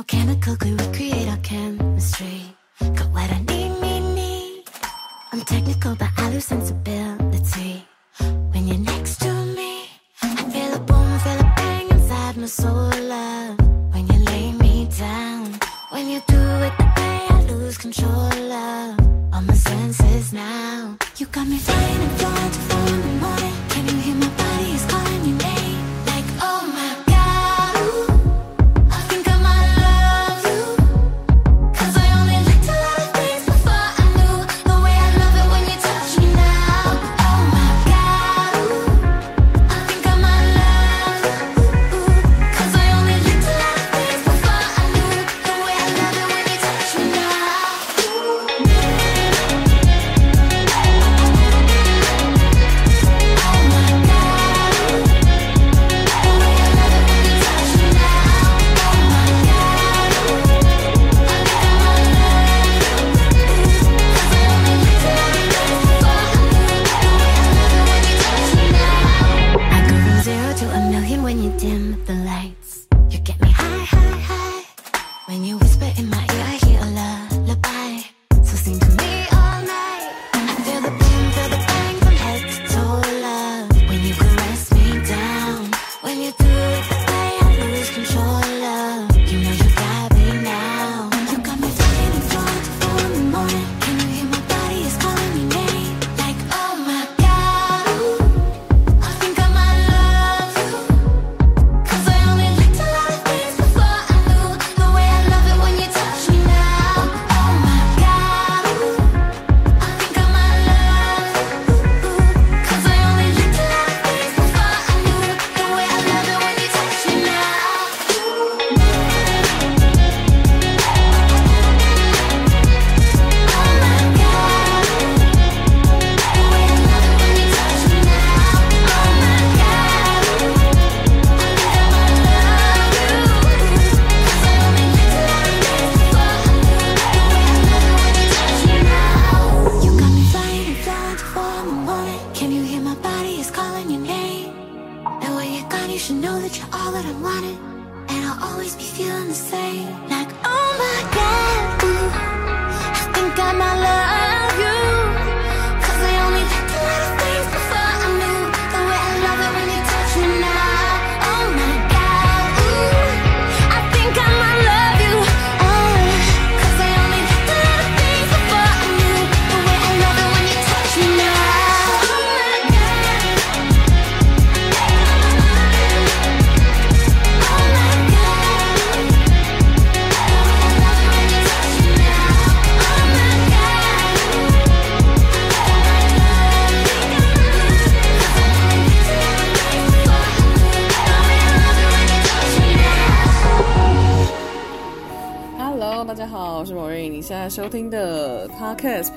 No chemical glue recreate our chemistry. Got what I need, need, need. I'm technical, but I lose sensibility.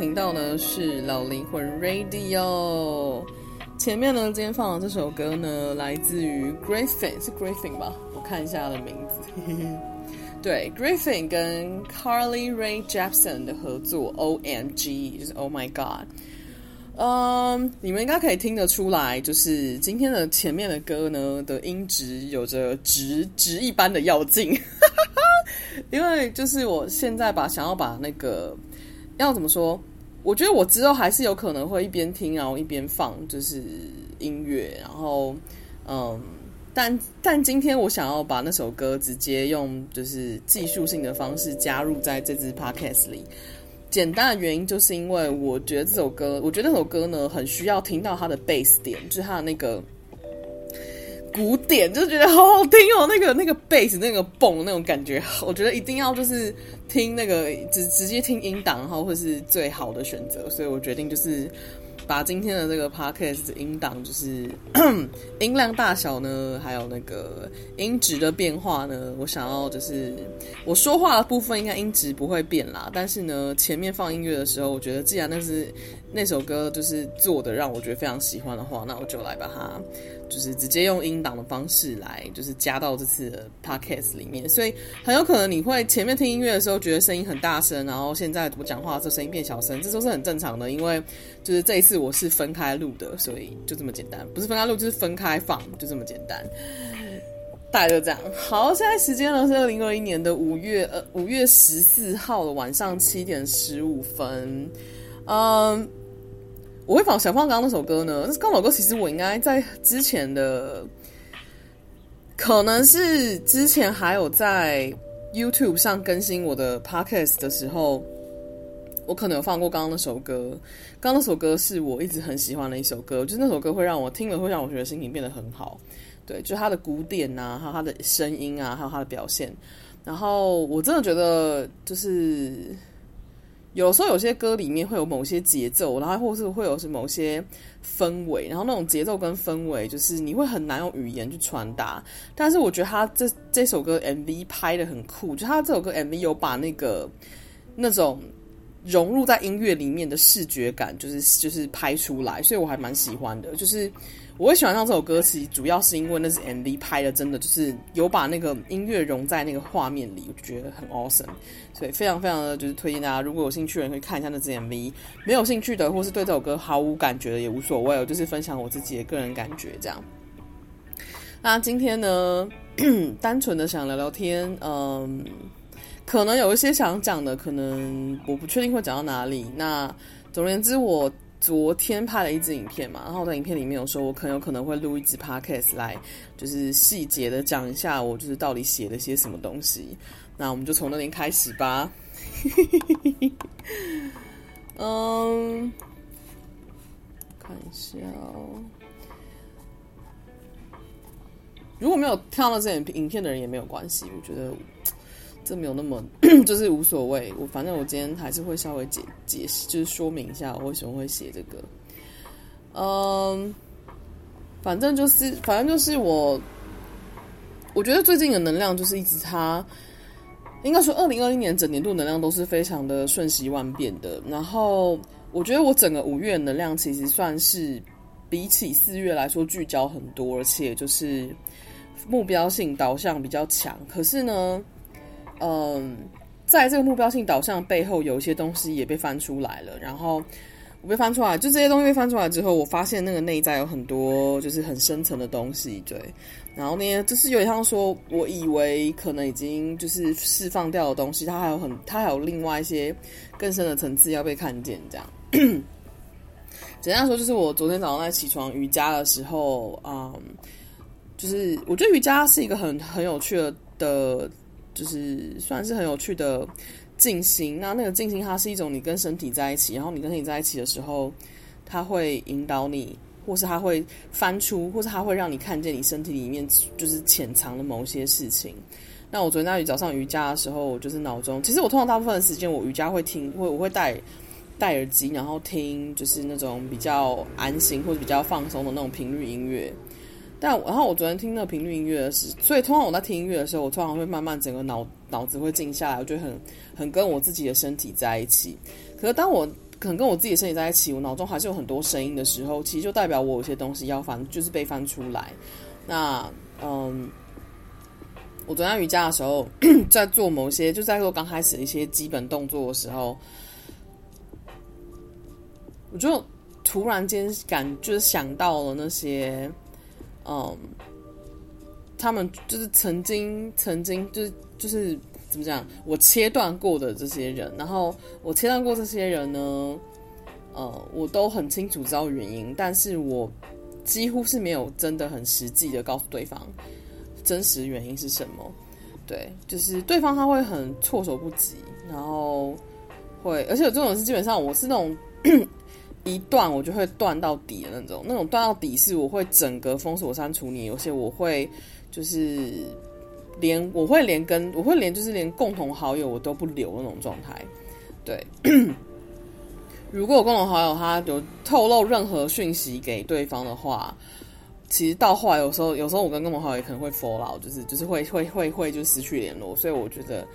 频道呢是老灵魂 Radio。前面呢，今天放的这首歌呢，来自于 Griffin，是 Griffin 吧？我看一下他的名字。对，Griffin 跟 Carly Rae Jepsen 的合作，OMG，就是 Oh My God。嗯，你们应该可以听得出来，就是今天的前面的歌呢的音质有着值值一般的要劲，因为就是我现在把想要把那个要怎么说，我觉得我之后还是有可能会一边听然后一边放就是音乐，然后嗯，但但今天我想要把那首歌直接用就是技术性的方式加入在这支 podcast 里。简单的原因就是因为我觉得这首歌，我觉得那首歌呢很需要听到它的 bass 点，就是它的那个古典，就觉得好好听哦。那个那个 bass 那个蹦那种感觉，我觉得一定要就是听那个直直接听音档，然后会是最好的选择。所以我决定就是。把今天的这个 podcast 音档，就是 音量大小呢，还有那个音质的变化呢，我想要就是我说话的部分应该音质不会变啦，但是呢，前面放音乐的时候，我觉得既然那是那首歌就是做的让我觉得非常喜欢的话，那我就来把它就是直接用音档的方式来就是加到这次的 podcast 里面，所以很有可能你会前面听音乐的时候觉得声音很大声，然后现在我讲话的时候声音变小声，这都是很正常的，因为就是这一次我是分开录的，所以就这么简单，不是分开录就是分开放，就这么简单。大概就这样。好，现在时间呢是二零二一年的五月呃五月十四号的晚上七点十五分。嗯，我会放想放刚刚那首歌呢，那刚那首歌其实我应该在之前的，可能是之前还有在 YouTube 上更新我的 Podcast 的时候。我可能有放过刚刚那首歌，刚刚那首歌是我一直很喜欢的一首歌，就是那首歌会让我听了会让我觉得心情变得很好，对，就它的鼓点啊，还有它的声音啊，还有它的表现，然后我真的觉得就是有时候有些歌里面会有某些节奏，然后或是会有是某些氛围，然后那种节奏跟氛围就是你会很难用语言去传达，但是我觉得他这这首歌 MV 拍得很酷，就他这首歌 MV 有把那个那种。融入在音乐里面的视觉感，就是就是拍出来，所以我还蛮喜欢的。就是我会喜欢上这首歌，其实主要是因为那是 MV 拍的，真的就是有把那个音乐融在那个画面里，我就觉得很 awesome。所以非常非常的就是推荐大家，如果有兴趣的人可以看一下那支 MV。没有兴趣的，或是对这首歌毫无感觉的也无所谓，我就是分享我自己的个人感觉这样。那今天呢，单纯的想聊聊天，嗯。可能有一些想讲的，可能我不确定会讲到哪里。那总而言之，我昨天拍了一支影片嘛，然后在影片里面有说，我很有可能会录一支 podcast 来，就是细节的讲一下我就是到底写了些什么东西。那我们就从那边开始吧。嗯，看一下哦。如果没有看到这影影片的人也没有关系，我觉得。这没有那么，就是无所谓。我反正我今天还是会稍微解解释，就是说明一下我为什么会写这个。嗯，反正就是，反正就是我，我觉得最近的能量就是一直差，应该说二零二一年整年度能量都是非常的瞬息万变的。然后我觉得我整个五月能量其实算是比起四月来说聚焦很多，而且就是目标性导向比较强。可是呢，嗯，在这个目标性导向背后，有一些东西也被翻出来了。然后我被翻出来，就这些东西被翻出来之后，我发现那个内在有很多就是很深层的东西。对，然后那些就是有点像说，我以为可能已经就是释放掉的东西，它还有很，它还有另外一些更深的层次要被看见。这样，简单说，就是我昨天早上在起床瑜伽的时候，嗯，就是我觉得瑜伽是一个很很有趣的的。就是算是很有趣的静心，那那个静心，它是一种你跟身体在一起，然后你跟身体在一起的时候，它会引导你，或是它会翻出，或是它会让你看见你身体里面就是潜藏的某些事情。那我昨天在早上瑜伽的时候，我就是脑中，其实我通常大部分的时间我瑜伽会听，会我会戴戴耳机，然后听就是那种比较安心或者比较放松的那种频率音乐。但然后我昨天听那频率音乐的时，所以通常我在听音乐的时候，我通常会慢慢整个脑脑子会静下来，我觉得很很跟我自己的身体在一起。可是当我可能跟我自己的身体在一起，我脑中还是有很多声音的时候，其实就代表我有些东西要翻，就是被翻出来。那嗯，我昨天瑜伽的时候，在做某些就在做刚开始一些基本动作的时候，我就突然间感就是想到了那些。嗯，他们就是曾经曾经就是就是怎么讲？我切断过的这些人，然后我切断过这些人呢，呃，我都很清楚知道原因，但是我几乎是没有真的很实际的告诉对方真实原因是什么。对，就是对方他会很措手不及，然后会，而且有这种是基本上我是那种。一断我就会断到底的那种，那种断到底是我会整个封锁删除你，有些我会就是连我会连跟我会连就是连共同好友我都不留那种状态。对，如果我共同好友他有透露任何讯息给对方的话，其实到后来有时候有时候我跟共同好友也可能会 follow，就是就是会会会会就失去联络，所以我觉得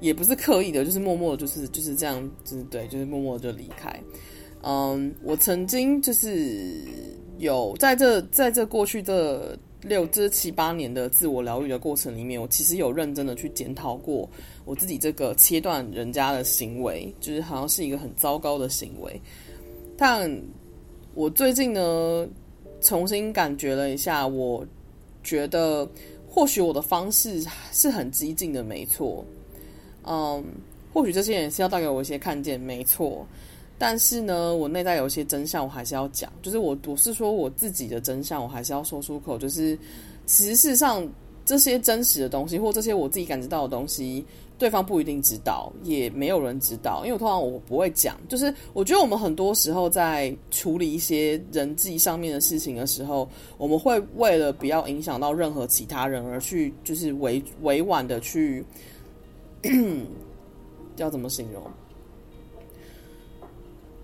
也不是刻意的，就是默默的就是就是这样，就是对，就是默默的就离开。嗯，我曾经就是有在这在这过去这六至七八年的自我疗愈的过程里面，我其实有认真的去检讨过我自己这个切断人家的行为，就是好像是一个很糟糕的行为。但我最近呢，重新感觉了一下，我觉得或许我的方式是很激进的，没错。嗯，或许这些人是要带给我一些看见，没错。但是呢，我内在有一些真相，我还是要讲。就是我，我是说我自己的真相，我还是要说出口。就是，其实事实上，这些真实的东西，或这些我自己感知到的东西，对方不一定知道，也没有人知道。因为通常我不会讲。就是，我觉得我们很多时候在处理一些人际上面的事情的时候，我们会为了不要影响到任何其他人，而去就是委委婉的去，要怎么形容？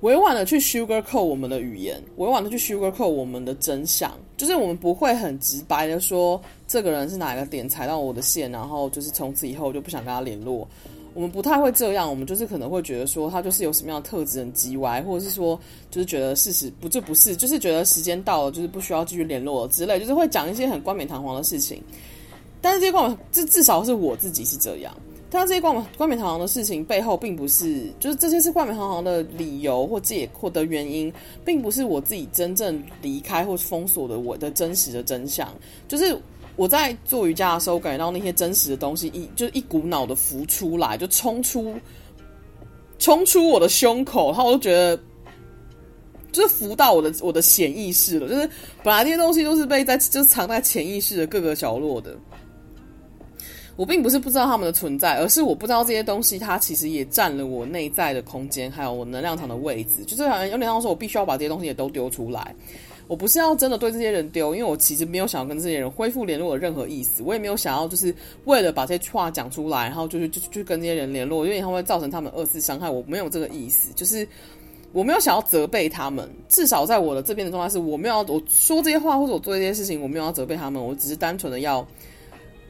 委婉的去 sugarcoat 我们的语言，委婉的去 sugarcoat 我们的真相，就是我们不会很直白的说这个人是哪个点踩到我的线，然后就是从此以后就不想跟他联络。我们不太会这样，我们就是可能会觉得说他就是有什么样的特质很机歪，或者是说就是觉得事实不就不是，就是觉得时间到了，就是不需要继续联络了之类，就是会讲一些很冠冕堂皇的事情。但是这些冠冕，这至少是我自己是这样。但这些冠冠冕堂皇的事情背后，并不是就是这些是冠冕堂皇的理由或借或的原因，并不是我自己真正离开或封锁的我的真实的真相。就是我在做瑜伽的时候，感觉到那些真实的东西一就一股脑的浮出来，就冲出冲出我的胸口，然后我就觉得就是浮到我的我的潜意识了。就是本来这些东西都是被在就是藏在潜意识的各个角落的。我并不是不知道他们的存在，而是我不知道这些东西，它其实也占了我内在的空间，还有我能量场的位置。就是好像有点像说，我必须要把这些东西也都丢出来。我不是要真的对这些人丢，因为我其实没有想要跟这些人恢复联络的任何意思。我也没有想要就是为了把这些话讲出来，然后就是就就跟这些人联络，因为他会造成他们二次伤害。我没有这个意思，就是我没有想要责备他们。至少在我的这边的状态是，我没有要我说这些话或者我做这些事情，我没有要责备他们，我只是单纯的要。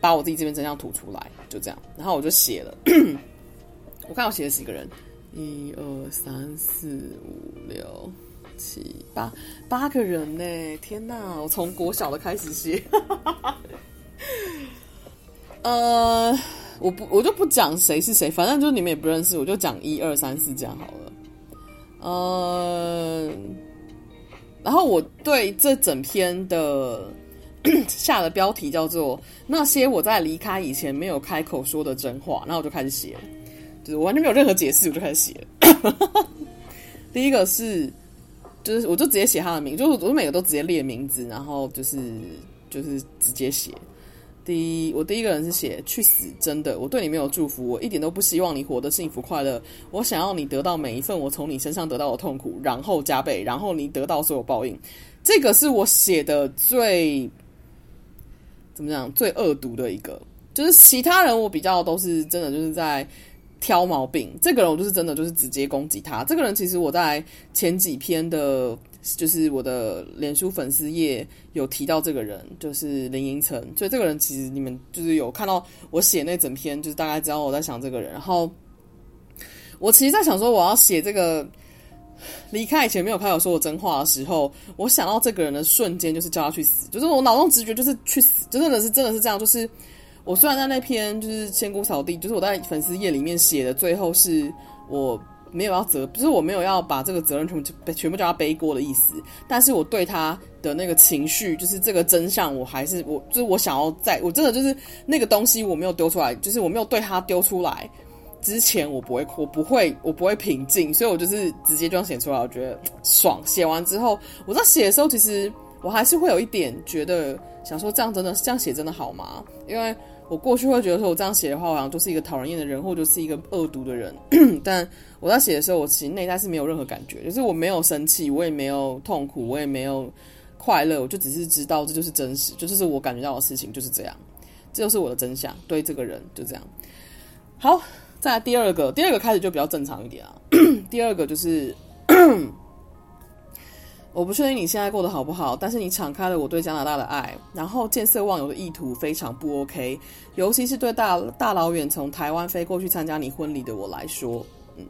把我自己这边真相吐出来，就这样，然后我就写了。我看我写了几个人，一二三四五六七八八个人呢！天哪，我从国小的开始写。呃，我不，我就不讲谁是谁，反正就是你们也不认识，我就讲一二三四这样好了。呃，然后我对这整篇的。下的标题叫做“那些我在离开以前没有开口说的真话”，然后我就开始写了，就是我完全没有任何解释，我就开始写。第一个是，就是我就直接写他的名，就是我每个都直接列名字，然后就是就是直接写。第一，我第一个人是写“去死”，真的，我对你没有祝福，我一点都不希望你活得幸福快乐，我想要你得到每一份我从你身上得到的痛苦，然后加倍，然后你得到所有报应。这个是我写的最。怎么讲？最恶毒的一个，就是其他人我比较都是真的就是在挑毛病，这个人我就是真的就是直接攻击他。这个人其实我在前几篇的，就是我的脸书粉丝页有提到这个人，就是林英成。所以这个人其实你们就是有看到我写那整篇，就是大概知道我在想这个人。然后我其实，在想说我要写这个。离开以前没有开口说过真话的时候，我想到这个人的瞬间就是叫他去死，就是我脑中直觉就是去死，就真的是真的是这样。就是我虽然在那篇就是千古扫地，就是我在粉丝页里面写的，最后是我没有要责，就是我没有要把这个责任全部全部叫他背锅的意思，但是我对他的那个情绪，就是这个真相，我还是我就是我想要在，我真的就是那个东西我没有丢出来，就是我没有对他丢出来。之前我不会，我不会，我不会平静，所以我就是直接这样写出来，我觉得爽。写完之后，我在写的时候，其实我还是会有一点觉得，想说这样真的这样写真的好吗？因为我过去会觉得说我这样写的话，好像就是一个讨人厌的人，或者是一个恶毒的人。但我在写的时候，我其实内在是没有任何感觉，就是我没有生气，我也没有痛苦，我也没有快乐，我就只是知道这就是真实，就这是我感觉到的事情，就是这样，这就是我的真相。对这个人就这样，好。再第二个，第二个开始就比较正常一点啊。第二个就是，我不确定你现在过得好不好，但是你敞开了我对加拿大的爱，然后见色忘友的意图非常不 OK，尤其是对大大老远从台湾飞过去参加你婚礼的我来说，嗯。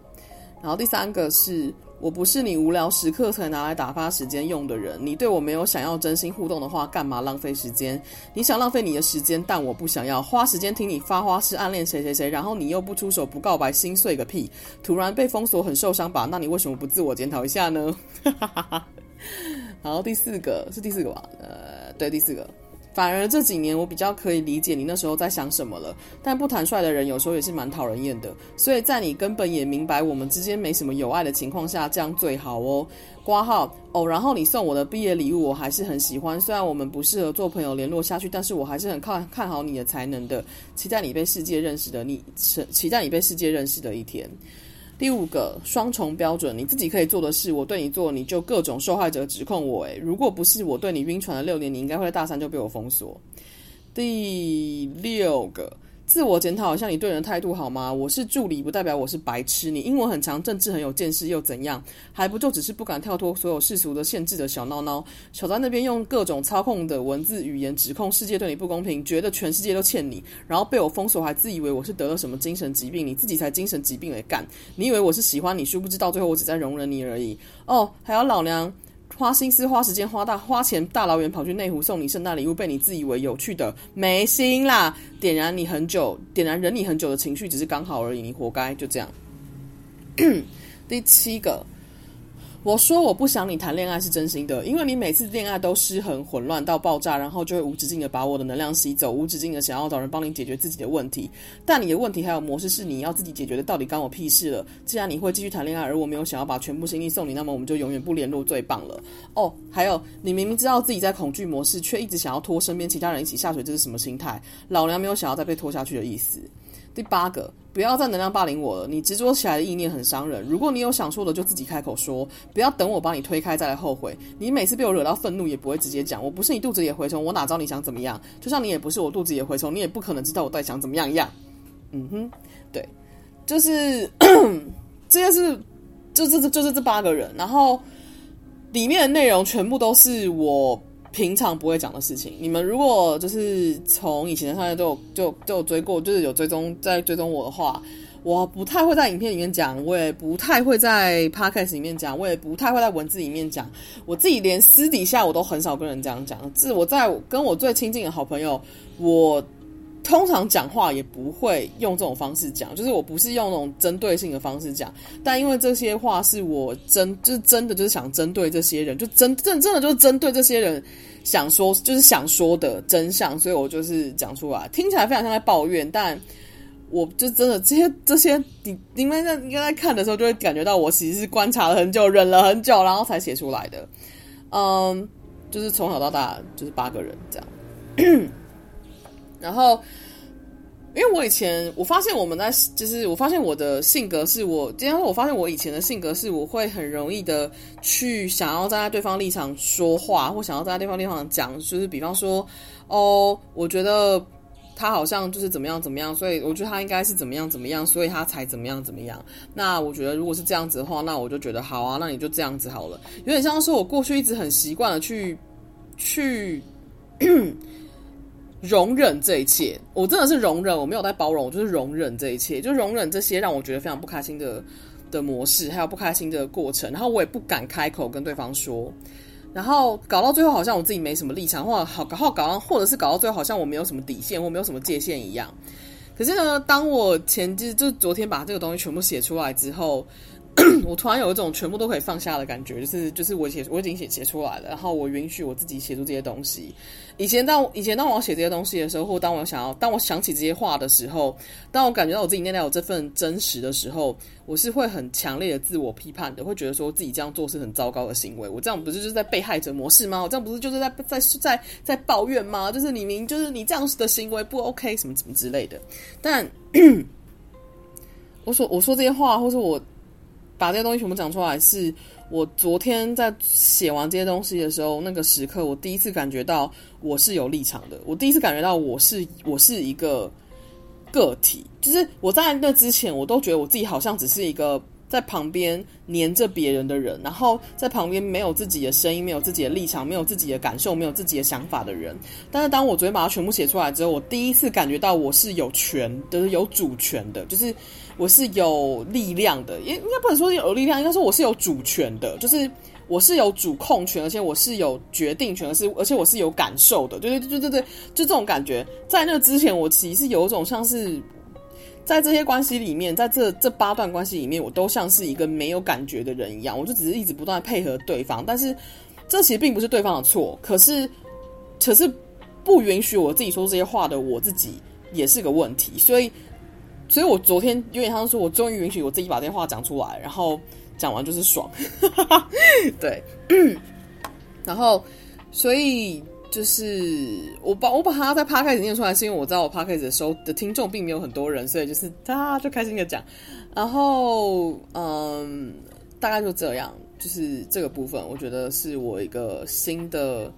然后第三个是。我不是你无聊时刻才拿来打发时间用的人。你对我没有想要真心互动的话，干嘛浪费时间？你想浪费你的时间，但我不想要花时间听你发花痴暗恋谁谁谁，然后你又不出手不告白，心碎个屁！突然被封锁很受伤吧？那你为什么不自我检讨一下呢？好第四个是第四个吧？呃，对，第四个反而这几年我比较可以理解你那时候在想什么了。但不坦率的人有时候也是蛮讨人厌的，所以在你根本也明白我们之间没什么友爱的情况下，这样最好哦。挂号哦，然后你送我的毕业礼物我还是很喜欢，虽然我们不适合做朋友联络下去，但是我还是很看看好你的才能的，期待你被世界认识的你，期待你被世界认识的一天。第五个双重标准，你自己可以做的事，我对你做，你就各种受害者指控我。诶，如果不是我对你晕船了六年，你应该会在大三就被我封锁。第六个。自我检讨，像你对人的态度好吗？我是助理，不代表我是白痴。你英文很强，政治很有见识，又怎样？还不就只是不敢跳脱所有世俗的限制的小孬孬。小在那边用各种操控的文字语言指控世界对你不公平，觉得全世界都欠你，然后被我封锁，还自以为我是得了什么精神疾病？你自己才精神疾病来干！你以为我是喜欢你，殊不知到最后我只在容忍你而已。哦，还有老娘。花心思、花时间、花大花钱，大老远跑去内湖送你圣诞礼物，被你自以为有趣的没心啦！点燃你很久，点燃忍你很久的情绪，只是刚好而已，你活该，就这样。第七个。我说我不想你谈恋爱是真心的，因为你每次恋爱都失衡、混乱到爆炸，然后就会无止境的把我的能量吸走，无止境的想要找人帮你解决自己的问题。但你的问题还有模式是你要自己解决的，到底关我屁事了？既然你会继续谈恋爱，而我没有想要把全部心力送你，那么我们就永远不联络，最棒了。哦，还有你明明知道自己在恐惧模式，却一直想要拖身边其他人一起下水，这是什么心态？老娘没有想要再被拖下去的意思。第八个，不要再能量霸凌我了。你执着起来的意念很伤人。如果你有想说的，就自己开口说，不要等我把你推开再来后悔。你每次被我惹到愤怒，也不会直接讲。我不是你肚子里的蛔虫，我哪知道你想怎么样？就像你也不是我肚子里的蛔虫，你也不可能知道我在想怎么样一样。嗯哼，对，就是 这些是，就这这就是这八个人，然后里面的内容全部都是我。平常不会讲的事情，你们如果就是从以前的上面都就就追过，就是有追踪在追踪我的话，我不太会在影片里面讲，我也不太会在 podcast 里面讲，我也不太会在文字里面讲。我自己连私底下我都很少跟人这样讲，是我在跟我最亲近的好朋友，我通常讲话也不会用这种方式讲，就是我不是用那种针对性的方式讲，但因为这些话是我真就是真的就是想针对这些人，就真真真的就是针对这些人想说就是想说的真相，所以我就是讲出来，听起来非常像在抱怨，但我就真的这些这些你你们在应该在看的时候就会感觉到我其实是观察了很久，忍了很久，然后才写出来的，嗯，就是从小到大就是八个人这样。然后，因为我以前我发现我们在，就是我发现我的性格是我，今天我发现我以前的性格是我会很容易的去想要站在对方立场说话，或想要站在对方立场讲，就是比方说，哦，我觉得他好像就是怎么样怎么样，所以我觉得他应该是怎么样怎么样，所以他才怎么样怎么样。那我觉得如果是这样子的话，那我就觉得好啊，那你就这样子好了。有点像是我过去一直很习惯的去去。容忍这一切，我真的是容忍，我没有在包容，我就是容忍这一切，就容忍这些让我觉得非常不开心的的模式，还有不开心的过程，然后我也不敢开口跟对方说，然后搞到最后好像我自己没什么立场，或好搞好搞，或者是搞到最后好像我没有什么底线，或没有什么界限一样。可是呢，当我前就就昨天把这个东西全部写出来之后。我突然有一种全部都可以放下的感觉，就是就是我写我已经写写出来了，然后我允许我自己写出这些东西。以前当以前当我写这些东西的时候，或当我想要当我想起这些话的时候，当我感觉到我自己内在有这份真实的时候，我是会很强烈的自我批判的，会觉得说自己这样做是很糟糕的行为。我这样不是就是在被害者模式吗？我这样不是就是在在在在抱怨吗？就是你明就是你这样子的行为不 OK 什么什么之类的。但 我说我说这些话，或是我。把这些东西全部讲出来，是我昨天在写完这些东西的时候，那个时刻，我第一次感觉到我是有立场的。我第一次感觉到我是我是一个个体，就是我在那之前，我都觉得我自己好像只是一个在旁边黏着别人的人，然后在旁边没有自己的声音，没有自己的立场，没有自己的感受，没有自己的想法的人。但是当我昨天把它全部写出来之后，我第一次感觉到我是有权，就是有主权的，就是。我是有力量的，应应该不能说有力量，应该说我是有主权的，就是我是有主控权，而且我是有决定权，而是而且我是有感受的，对对对对对，就这种感觉。在那之前，我其实有一种像是在这些关系里面，在这这八段关系里面，我都像是一个没有感觉的人一样，我就只是一直不断配合对方，但是这其实并不是对方的错，可是可是不允许我自己说这些话的我自己也是个问题，所以，所以我昨天有点像说，我终于允许我自己把这话讲出来，然后讲完就是爽，对，然后，所以。就是我把我把它在 p 开始念出来，是因为我知道我 podcast 的收的听众并没有很多人，所以就是他就开心的讲，然后嗯，大概就这样，就是这个部分，我觉得是我一个新的，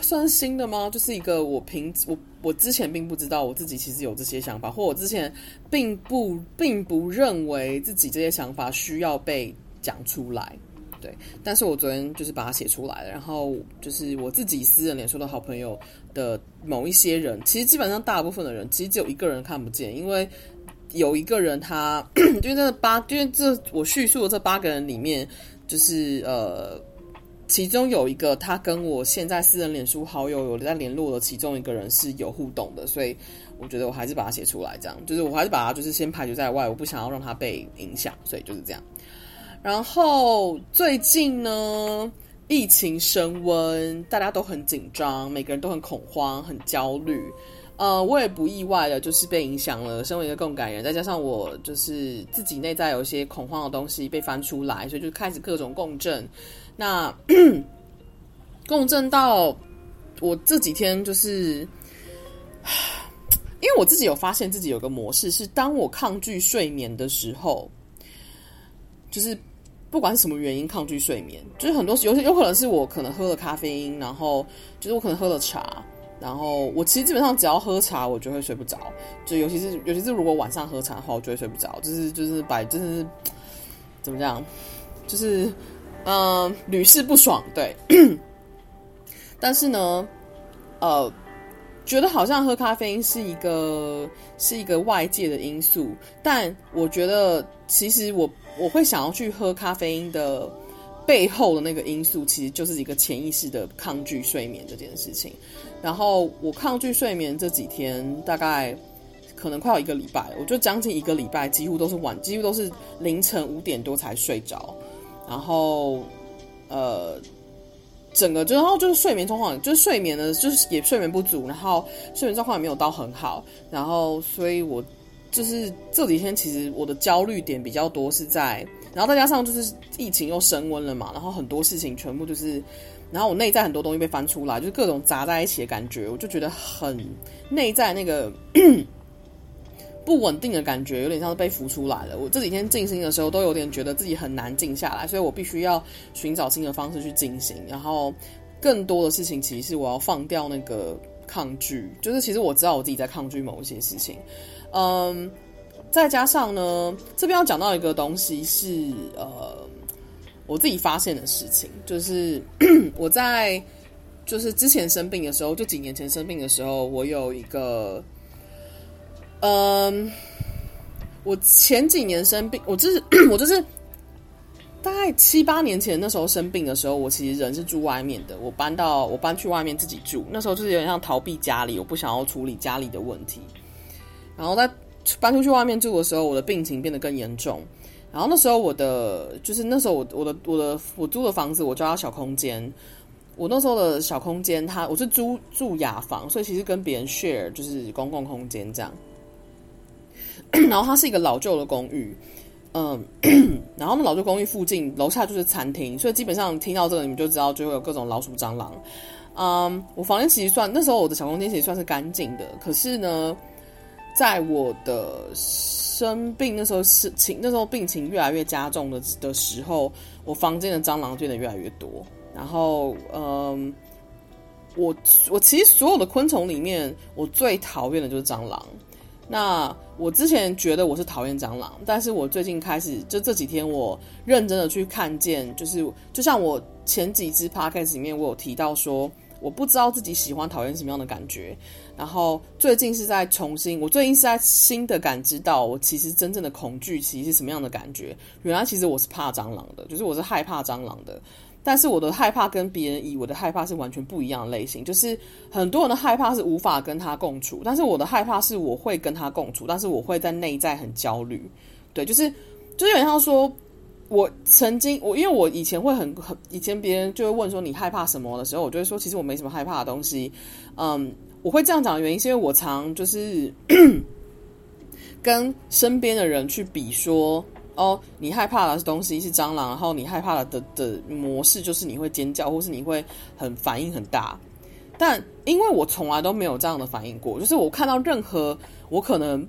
算新的吗？就是一个我平我我之前并不知道我自己其实有这些想法，或我之前并不并不认为自己这些想法需要被讲出来。对，但是我昨天就是把它写出来了，然后就是我自己私人脸书的好朋友的某一些人，其实基本上大部分的人，其实只有一个人看不见，因为有一个人他，因为这八，因为这我叙述的这八个人里面，就是呃，其中有一个他跟我现在私人脸书好友有在联络的其中一个人是有互动的，所以我觉得我还是把它写出来，这样，就是我还是把它就是先排除在外，我不想要让他被影响，所以就是这样。然后最近呢，疫情升温，大家都很紧张，每个人都很恐慌、很焦虑。呃，我也不意外的，就是被影响了。身为一个共感人，再加上我就是自己内在有一些恐慌的东西被翻出来，所以就开始各种共振。那 共振到我这几天，就是 因为我自己有发现自己有个模式，是当我抗拒睡眠的时候，就是。不管什么原因抗拒睡眠，就是很多有有可能是我可能喝了咖啡因，然后就是我可能喝了茶，然后我其实基本上只要喝茶，我就会睡不着。就尤其是尤其是如果晚上喝茶的话，我就会睡不着。就是就是摆就是怎么讲，就是嗯、屡试不爽。对，但是呢，呃，觉得好像喝咖啡因是一个是一个外界的因素，但我觉得其实我。我会想要去喝咖啡因的背后的那个因素，其实就是一个潜意识的抗拒睡眠这件事情。然后我抗拒睡眠这几天，大概可能快要一个礼拜，我就将近一个礼拜，几乎都是晚，几乎都是凌晨五点多才睡着。然后，呃，整个就然后就是睡眠状况，就是睡眠呢，就是也睡眠不足，然后睡眠状况也没有到很好。然后，所以我。就是这几天，其实我的焦虑点比较多是在，然后再加上就是疫情又升温了嘛，然后很多事情全部就是，然后我内在很多东西被翻出来，就是各种杂在一起的感觉，我就觉得很内在那个不稳定的感觉，有点像是被浮出来了。我这几天静心的时候，都有点觉得自己很难静下来，所以我必须要寻找新的方式去静心。然后更多的事情，其实是我要放掉那个抗拒，就是其实我知道我自己在抗拒某一些事情。嗯，再加上呢，这边要讲到一个东西是呃，我自己发现的事情，就是 我在就是之前生病的时候，就几年前生病的时候，我有一个，嗯，我前几年生病，我就是 我就是大概七八年前那时候生病的时候，我其实人是住外面的，我搬到我搬去外面自己住，那时候就是有点像逃避家里，我不想要处理家里的问题。然后在搬出去外面住的时候，我的病情变得更严重。然后那时候我的就是那时候我我的我的我租的房子，我叫它小空间。我那时候的小空间，它我是租住雅房，所以其实跟别人 share 就是公共空间这样。然后它是一个老旧的公寓，嗯，然后那老旧公寓附近楼下就是餐厅，所以基本上听到这个你们就知道就会有各种老鼠、蟑螂。嗯，我房间其实算那时候我的小空间其实算是干净的，可是呢。在我的生病那时候，是情那时候病情越来越加重的的时候，我房间的蟑螂变得越来越多。然后，嗯，我我其实所有的昆虫里面，我最讨厌的就是蟑螂。那我之前觉得我是讨厌蟑螂，但是我最近开始就这几天，我认真的去看见，就是就像我前几支 podcast 里面，我有提到说，我不知道自己喜欢讨厌什么样的感觉。然后最近是在重新，我最近是在新的感知到，我其实真正的恐惧其实是什么样的感觉。原来其实我是怕蟑螂的，就是我是害怕蟑螂的。但是我的害怕跟别人以为的害怕是完全不一样的类型。就是很多人的害怕是无法跟他共处，但是我的害怕是我会跟他共处，但是我会在内在很焦虑。对，就是就是有点像说，我曾经我因为我以前会很很以前别人就会问说你害怕什么的时候，我就会说其实我没什么害怕的东西。嗯，我会这样讲的原因是因为我常就是 跟身边的人去比说。哦，你害怕的东西是蟑螂，然后你害怕的的的模式就是你会尖叫，或是你会很反应很大。但因为我从来都没有这样的反应过，就是我看到任何我可能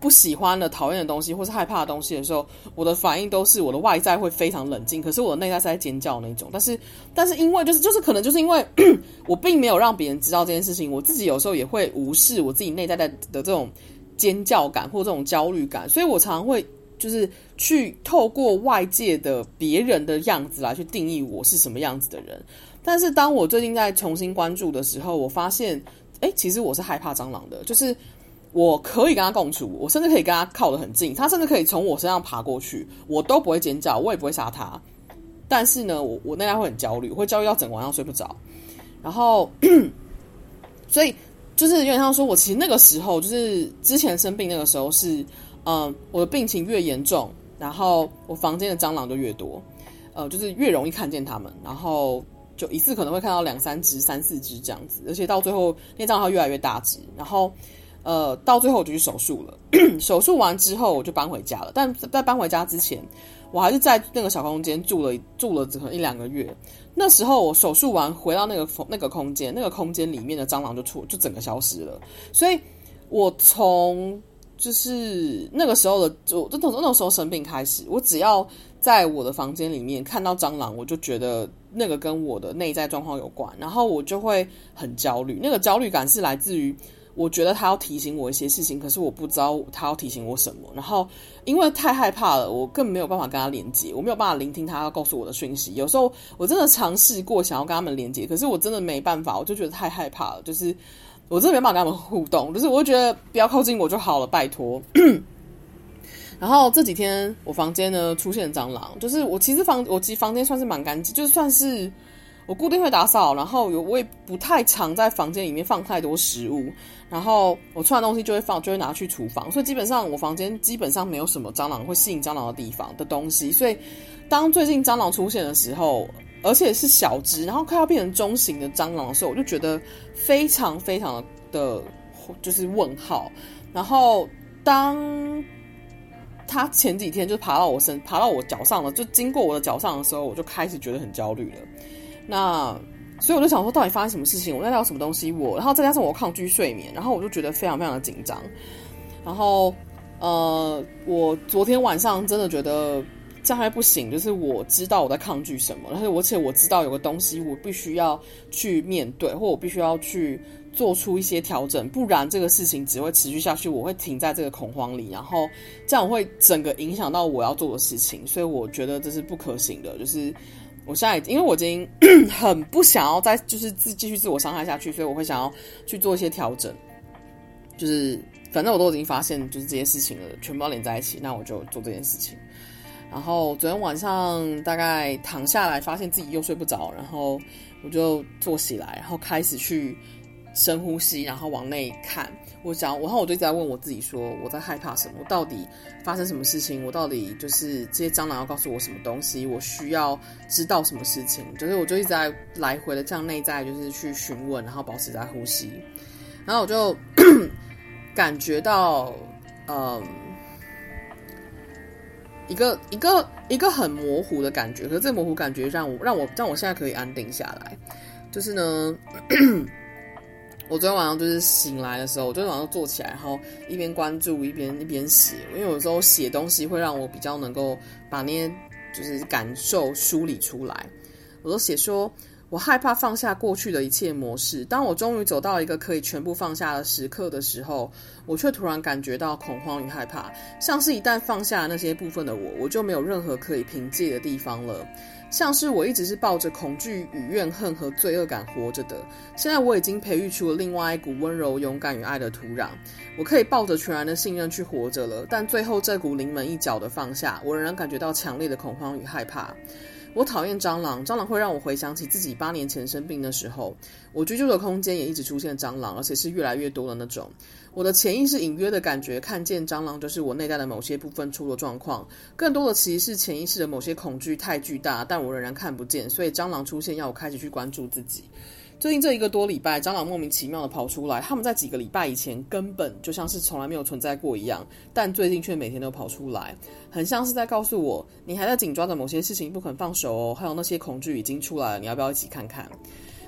不喜欢的、讨厌的东西，或是害怕的东西的时候，我的反应都是我的外在会非常冷静，可是我的内在是在尖叫那种。但是，但是因为就是就是可能就是因为 我并没有让别人知道这件事情，我自己有时候也会无视我自己内在的的这种尖叫感或这种焦虑感，所以我常会。就是去透过外界的别人的样子来去定义我是什么样子的人，但是当我最近在重新关注的时候，我发现，哎，其实我是害怕蟑螂的。就是我可以跟他共处，我甚至可以跟他靠得很近，他甚至可以从我身上爬过去，我都不会尖叫，我也不会杀他。但是呢，我我内在会很焦虑，会焦虑到整晚上睡不着。然后，所以就是有点像说，我其实那个时候，就是之前生病那个时候是。嗯，我的病情越严重，然后我房间的蟑螂就越多，呃，就是越容易看见它们，然后就一次可能会看到两三只、三四只这样子，而且到最后那蟑螂越来越大只，然后呃，到最后我就去手术了。手术完之后我就搬回家了，但在搬回家之前，我还是在那个小空间住了住了可能一两个月。那时候我手术完回到那个那个空间，那个空间里面的蟑螂就出就整个消失了，所以我从。就是那个时候的，就那那时候生病开始，我只要在我的房间里面看到蟑螂，我就觉得那个跟我的内在状况有关，然后我就会很焦虑。那个焦虑感是来自于我觉得他要提醒我一些事情，可是我不知道他要提醒我什么。然后因为太害怕了，我更没有办法跟他连接，我没有办法聆听他要告诉我的讯息。有时候我真的尝试过想要跟他们连接，可是我真的没办法，我就觉得太害怕了，就是。我真的没办法跟他们互动，就是我会觉得不要靠近我就好了，拜托。然后这几天我房间呢出现蟑螂，就是我其实房我其实房间算是蛮干净，就算是我固定会打扫，然后有我也不太常在房间里面放太多食物，然后我吃完东西就会放，就会拿去厨房，所以基本上我房间基本上没有什么蟑螂会吸引蟑螂的地方的东西，所以当最近蟑螂出现的时候。而且是小只，然后快要变成中型的蟑螂的时候，我就觉得非常非常的，就是问号。然后当他前几天就爬到我身，爬到我脚上了，就经过我的脚上的时候，我就开始觉得很焦虑了。那所以我就想说，到底发生什么事情？我在聊什么东西？我，然后再加上我抗拒睡眠，然后我就觉得非常非常的紧张。然后呃，我昨天晚上真的觉得。这样还不行，就是我知道我在抗拒什么，然后而且我知道有个东西我必须要去面对，或我必须要去做出一些调整，不然这个事情只会持续下去，我会停在这个恐慌里，然后这样会整个影响到我要做的事情，所以我觉得这是不可行的。就是我现在，因为我已经 很不想要再就是自继续自我伤害下去，所以我会想要去做一些调整。就是反正我都已经发现就是这些事情了，全部要连在一起，那我就做这件事情。然后昨天晚上大概躺下来，发现自己又睡不着，然后我就坐起来，然后开始去深呼吸，然后往内看。我想，然后我就一直在问我自己说：我在害怕什么？我到底发生什么事情？我到底就是这些蟑螂要告诉我什么东西？我需要知道什么事情？就是我就一直在来回的这样内在，就是去询问，然后保持在呼吸，然后我就 感觉到，嗯。一个一个一个很模糊的感觉，可是这模糊感觉让我让我让我现在可以安定下来。就是呢，我昨天晚上就是醒来的时候，我昨天晚上坐起来，然后一边关注一边一边写，因为有时候写东西会让我比较能够把那些就是感受梳理出来。我都写说。我害怕放下过去的一切模式。当我终于走到一个可以全部放下的时刻的时候，我却突然感觉到恐慌与害怕，像是一旦放下那些部分的我，我就没有任何可以凭借的地方了。像是我一直是抱着恐惧与怨恨和罪恶感活着的，现在我已经培育出了另外一股温柔、勇敢与爱的土壤，我可以抱着全然的信任去活着了。但最后这股临门一脚的放下，我仍然感觉到强烈的恐慌与害怕。我讨厌蟑螂，蟑螂会让我回想起自己八年前生病的时候，我居住的空间也一直出现蟑螂，而且是越来越多的那种。我的潜意识隐约的感觉，看见蟑螂就是我内在的某些部分出了状况。更多的其实是潜意识的某些恐惧太巨大，但我仍然看不见，所以蟑螂出现要我开始去关注自己。最近这一个多礼拜，蟑螂莫名其妙的跑出来，他们在几个礼拜以前根本就像是从来没有存在过一样，但最近却每天都跑出来，很像是在告诉我，你还在紧抓着某些事情不肯放手哦，还有那些恐惧已经出来了，你要不要一起看看？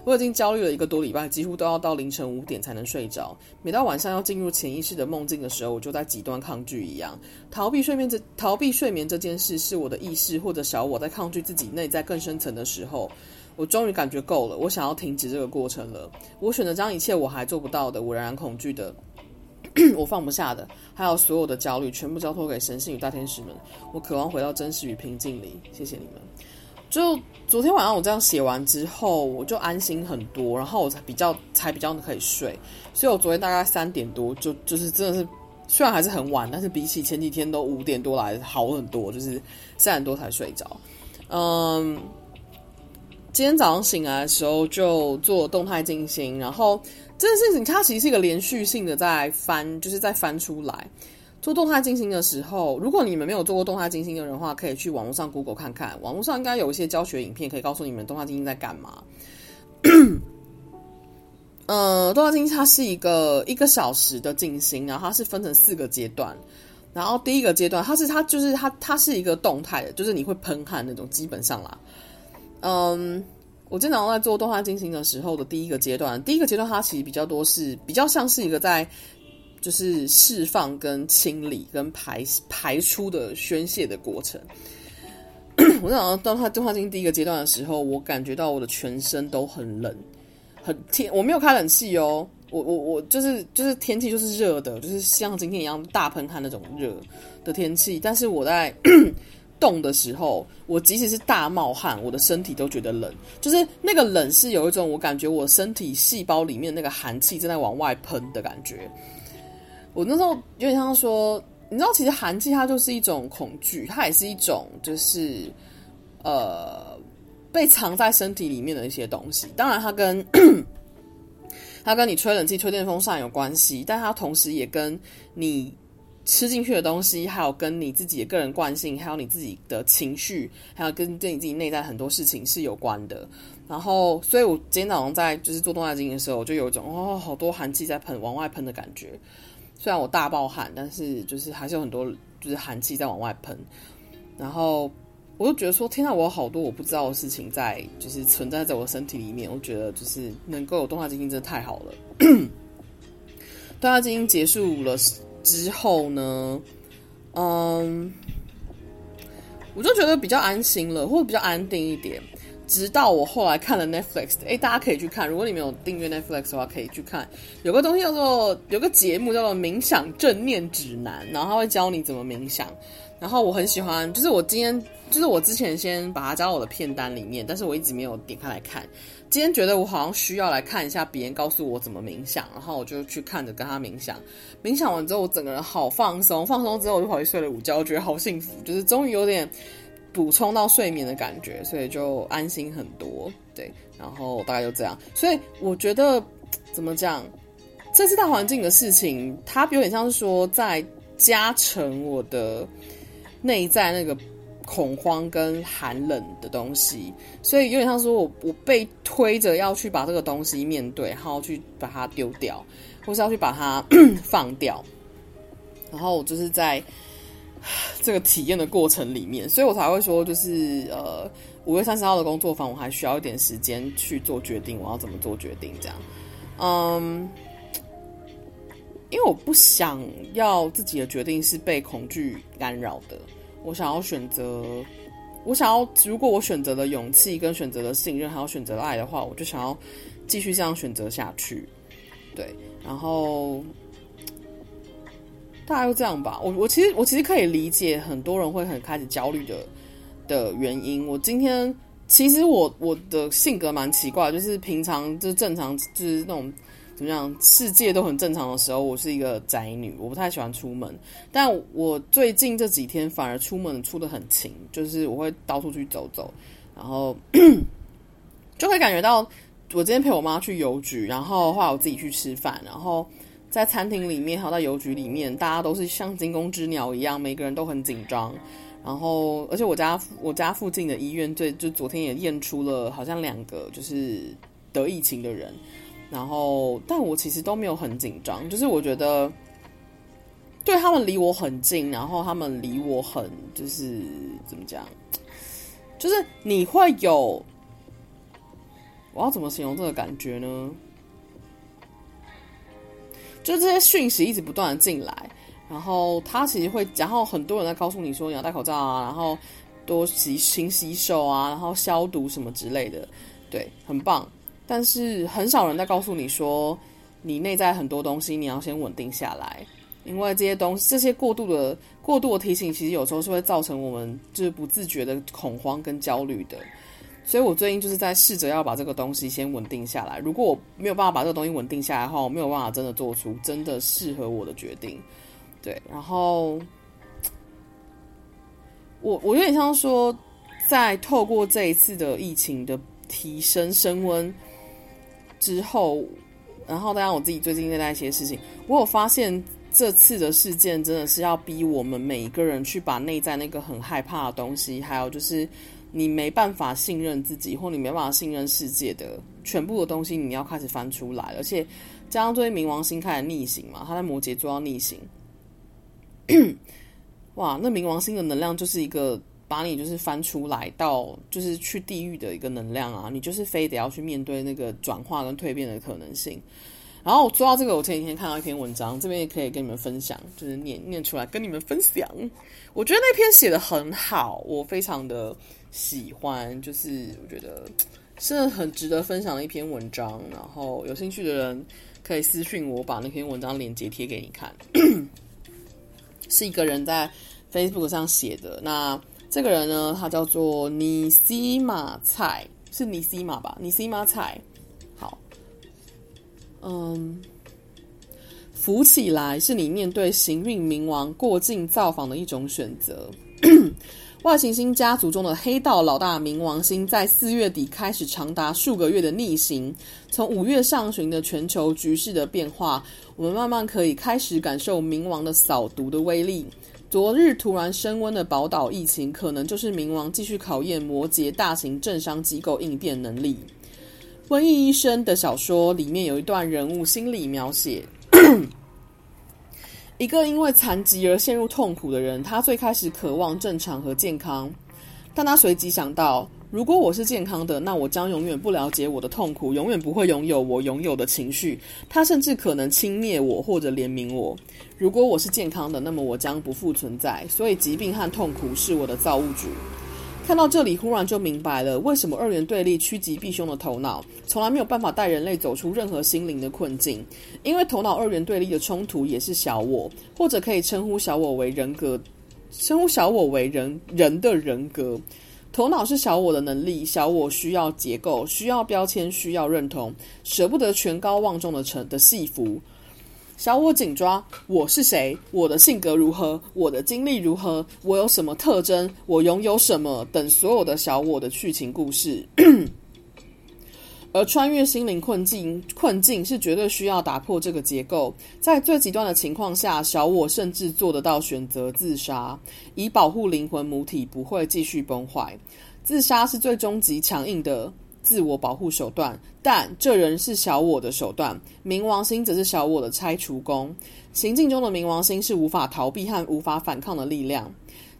我已经焦虑了一个多礼拜，几乎都要到凌晨五点才能睡着。每到晚上要进入潜意识的梦境的时候，我就在极端抗拒一样，逃避睡眠这逃避睡眠这件事，是我的意识或者小我在抗拒自己内在更深层的时候。我终于感觉够了，我想要停止这个过程了。我选择将一切我还做不到的，我仍然恐惧的，我放不下的，还有所有的焦虑，全部交托给神性与大天使们。我渴望回到真实与平静里。谢谢你们。就昨天晚上我这样写完之后，我就安心很多，然后我才比较才比较可以睡。所以我昨天大概三点多就就是真的是，虽然还是很晚，但是比起前几天都五点多来好很多，就是三点多才睡着。嗯，今天早上醒来的时候就做动态静心，然后这件事情它其实是一个连续性的在翻，就是在翻出来。做动态静心的时候，如果你们没有做过动态静心的人的话，可以去网络上 Google 看看，网络上应该有一些教学影片可以告诉你们动态静心在干嘛。呃，动态静心它是一个一个小时的静心，然后它是分成四个阶段。然后第一个阶段，它是它就是它它是一个动态的，就是你会喷汗那种，基本上啦。嗯，我经常在做动画进行的时候的第一个阶段，第一个阶段它其实比较多是比较像是一个在。就是释放、跟清理、跟排排出的宣泄的过程。我在想到当他动画进行第一个阶段的时候，我感觉到我的全身都很冷，很天。我没有开冷气哦，我我我就是就是天气就是热的，就是像今天一样大喷汗那种热的天气。但是我在动的时候，我即使是大冒汗，我的身体都觉得冷。就是那个冷是有一种我感觉我身体细胞里面那个寒气正在往外喷的感觉。我那时候有点像说，你知道，其实寒气它就是一种恐惧，它也是一种就是呃被藏在身体里面的一些东西。当然，它跟 它跟你吹冷气、吹电风扇有关系，但它同时也跟你吃进去的东西，还有跟你自己的个人惯性，还有你自己的情绪，还有跟对你自己内在很多事情是有关的。然后，所以我今天早上在就是做动态经营的时候，我就有一种哦，好多寒气在喷，往外喷的感觉。虽然我大爆汗，但是就是还是有很多就是寒气在往外喷，然后我就觉得说，天啊，我有好多我不知道的事情在就是存在在我的身体里面。我觉得就是能够有动态静心真的太好了。动态静心结束了之后呢，嗯，我就觉得比较安心了，或者比较安定一点。直到我后来看了 Netflix，诶，大家可以去看。如果你没有订阅 Netflix 的话，可以去看。有个东西叫做，有个节目叫做《冥想正念指南》，然后他会教你怎么冥想。然后我很喜欢，就是我今天，就是我之前先把它加到我的片单里面，但是我一直没有点开来看。今天觉得我好像需要来看一下别人告诉我怎么冥想，然后我就去看着跟他冥想。冥想完之后，我整个人好放松，放松之后我就跑去睡了午觉，我觉得好幸福，就是终于有点。补充到睡眠的感觉，所以就安心很多。对，然后大概就这样。所以我觉得怎么讲，这次大环境的事情，它有点像是说在加成我的内在那个恐慌跟寒冷的东西。所以有点像说我我被推着要去把这个东西面对，然后去把它丢掉，或是要去把它 放掉。然后我就是在。这个体验的过程里面，所以我才会说，就是呃，五月三十号的工作坊，我还需要一点时间去做决定，我要怎么做决定？这样，嗯，因为我不想要自己的决定是被恐惧干扰的，我想要选择，我想要，如果我选择了勇气，跟选择了信任，还有选择爱的话，我就想要继续这样选择下去，对，然后。大概就这样吧。我我其实我其实可以理解很多人会很开始焦虑的的原因。我今天其实我我的性格蛮奇怪，就是平常就正常就是那种怎么样，世界都很正常的时候，我是一个宅女，我不太喜欢出门。但我最近这几天反而出门出得很勤，就是我会到处去走走。然后 就会感觉到，我今天陪我妈去邮局，然后后来我自己去吃饭，然后在餐厅里面，还有在邮局里面，大家都是像惊弓之鸟一样，每个人都很紧张。然后，而且我家我家附近的医院，对，就昨天也验出了好像两个就是得疫情的人。然后，但我其实都没有很紧张，就是我觉得，对他们离我很近，然后他们离我很，就是怎么讲，就是你会有，我要怎么形容这个感觉呢？就这些讯息一直不断的进来，然后他其实会，然后很多人在告诉你说你要戴口罩啊，然后多洗勤洗手啊，然后消毒什么之类的，对，很棒。但是很少人在告诉你说，你内在很多东西你要先稳定下来，因为这些东西这些过度的过度的提醒，其实有时候是会造成我们就是不自觉的恐慌跟焦虑的。所以我最近就是在试着要把这个东西先稳定下来。如果我没有办法把这个东西稳定下来的话，我没有办法真的做出真的适合我的决定。对，然后我我有点像说，在透过这一次的疫情的提升升温。之后，然后，当然我自己最近在干一些事情，我有发现这次的事件真的是要逼我们每一个人去把内在那个很害怕的东西，还有就是你没办法信任自己或你没办法信任世界的全部的东西，你要开始翻出来，而且加上最近冥王星开始逆行嘛，他在摩羯座要逆行，哇，那冥王星的能量就是一个。把你就是翻出来到就是去地狱的一个能量啊，你就是非得要去面对那个转化跟蜕变的可能性。然后我说到这个，我前几天看到一篇文章，这边也可以跟你们分享，就是念念出来跟你们分享。我觉得那篇写得很好，我非常的喜欢，就是我觉得是很值得分享的一篇文章。然后有兴趣的人可以私信我，把那篇文章链接贴给你看。是一个人在 Facebook 上写的那。这个人呢，他叫做尼西马菜，是尼西马吧？尼西马菜，好，嗯，浮起来是你面对行运冥王过境造访的一种选择。外行星家族中的黑道老大冥王星在四月底开始长达数个月的逆行，从五月上旬的全球局势的变化，我们慢慢可以开始感受冥王的扫毒的威力。昨日突然升温的宝岛疫情，可能就是冥王继续考验摩羯大型政商机构应变能力。瘟疫医生的小说里面有一段人物心理描写：一个因为残疾而陷入痛苦的人，他最开始渴望正常和健康，但他随即想到。如果我是健康的，那我将永远不了解我的痛苦，永远不会拥有我拥有的情绪。他甚至可能轻蔑我或者怜悯我。如果我是健康的，那么我将不复存在。所以疾病和痛苦是我的造物主。看到这里，忽然就明白了为什么二元对立趋吉避凶的头脑从来没有办法带人类走出任何心灵的困境。因为头脑二元对立的冲突也是小我，或者可以称呼小我为人格，称呼小我为人人的人格。头脑是小我的能力，小我需要结构，需要标签，需要认同，舍不得权高望重的成的戏服。小我紧抓我是谁，我的性格如何，我的经历如何，我有什么特征，我拥有什么等所有的小我的剧情故事。而穿越心灵困境，困境是绝对需要打破这个结构。在最极端的情况下，小我甚至做得到选择自杀，以保护灵魂母体不会继续崩坏。自杀是最终极强硬的自我保护手段，但这仍是小我的手段。冥王星则是小我的拆除工。行进中的冥王星是无法逃避和无法反抗的力量。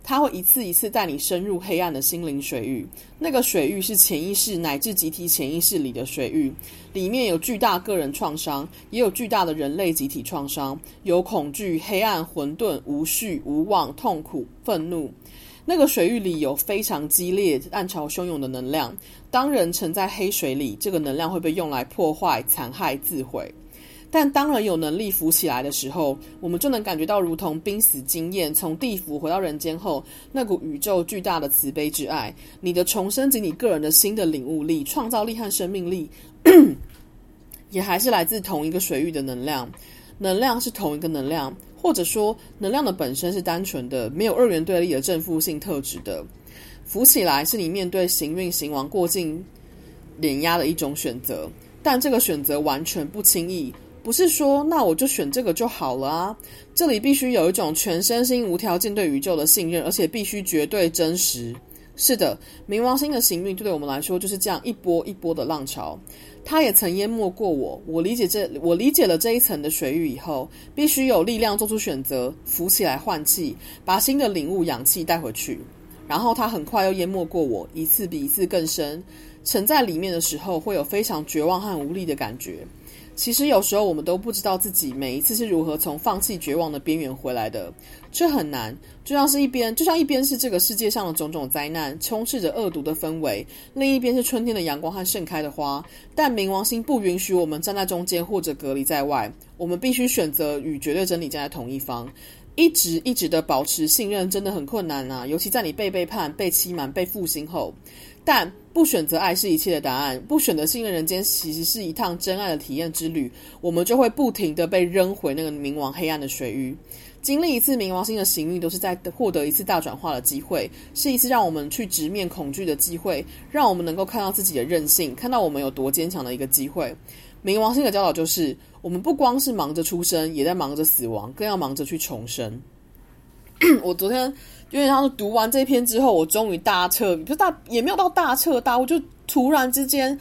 它会一次一次带你深入黑暗的心灵水域，那个水域是潜意识乃至集体潜意识里的水域，里面有巨大个人创伤，也有巨大的人类集体创伤，有恐惧、黑暗、混沌、无序、无望、痛苦、愤怒。那个水域里有非常激烈、暗潮汹涌的能量。当人沉在黑水里，这个能量会被用来破坏、残害、自毁。但当人有能力浮起来的时候，我们就能感觉到如同濒死经验，从地府回到人间后，那股宇宙巨大的慈悲之爱。你的重生及你个人的新的领悟力、创造力和生命力，也还是来自同一个水域的能量。能量是同一个能量，或者说，能量的本身是单纯的，没有二元对立的正负性特质的。浮起来是你面对行运行亡过境碾压的一种选择，但这个选择完全不轻易。不是说那我就选这个就好了啊！这里必须有一种全身心无条件对宇宙的信任，而且必须绝对真实。是的，冥王星的行运就对我们来说就是这样一波一波的浪潮。他也曾淹没过我。我理解这，我理解了这一层的水域以后，必须有力量做出选择，浮起来换气，把新的领悟氧气带回去。然后他很快又淹没过我，一次比一次更深。沉在里面的时候，会有非常绝望和无力的感觉。其实有时候我们都不知道自己每一次是如何从放弃绝望的边缘回来的，这很难。就像是一边，就像一边是这个世界上的种种灾难，充斥着恶毒的氛围；另一边是春天的阳光和盛开的花。但冥王星不允许我们站在中间或者隔离在外，我们必须选择与绝对真理站在同一方。一直一直的保持信任真的很困难啊，尤其在你被背叛、被欺瞒、被负心后。但不选择爱是一切的答案，不选择信任人间，其实是一趟真爱的体验之旅。我们就会不停地被扔回那个冥王黑暗的水域，经历一次冥王星的行运，都是在获得一次大转化的机会，是一次让我们去直面恐惧的机会，让我们能够看到自己的韧性，看到我们有多坚强的一个机会。冥王星的教导就是，我们不光是忙着出生，也在忙着死亡，更要忙着去重生。我昨天。因为他说读完这篇之后，我终于大彻，不是大，也没有到大彻大悟，就突然之间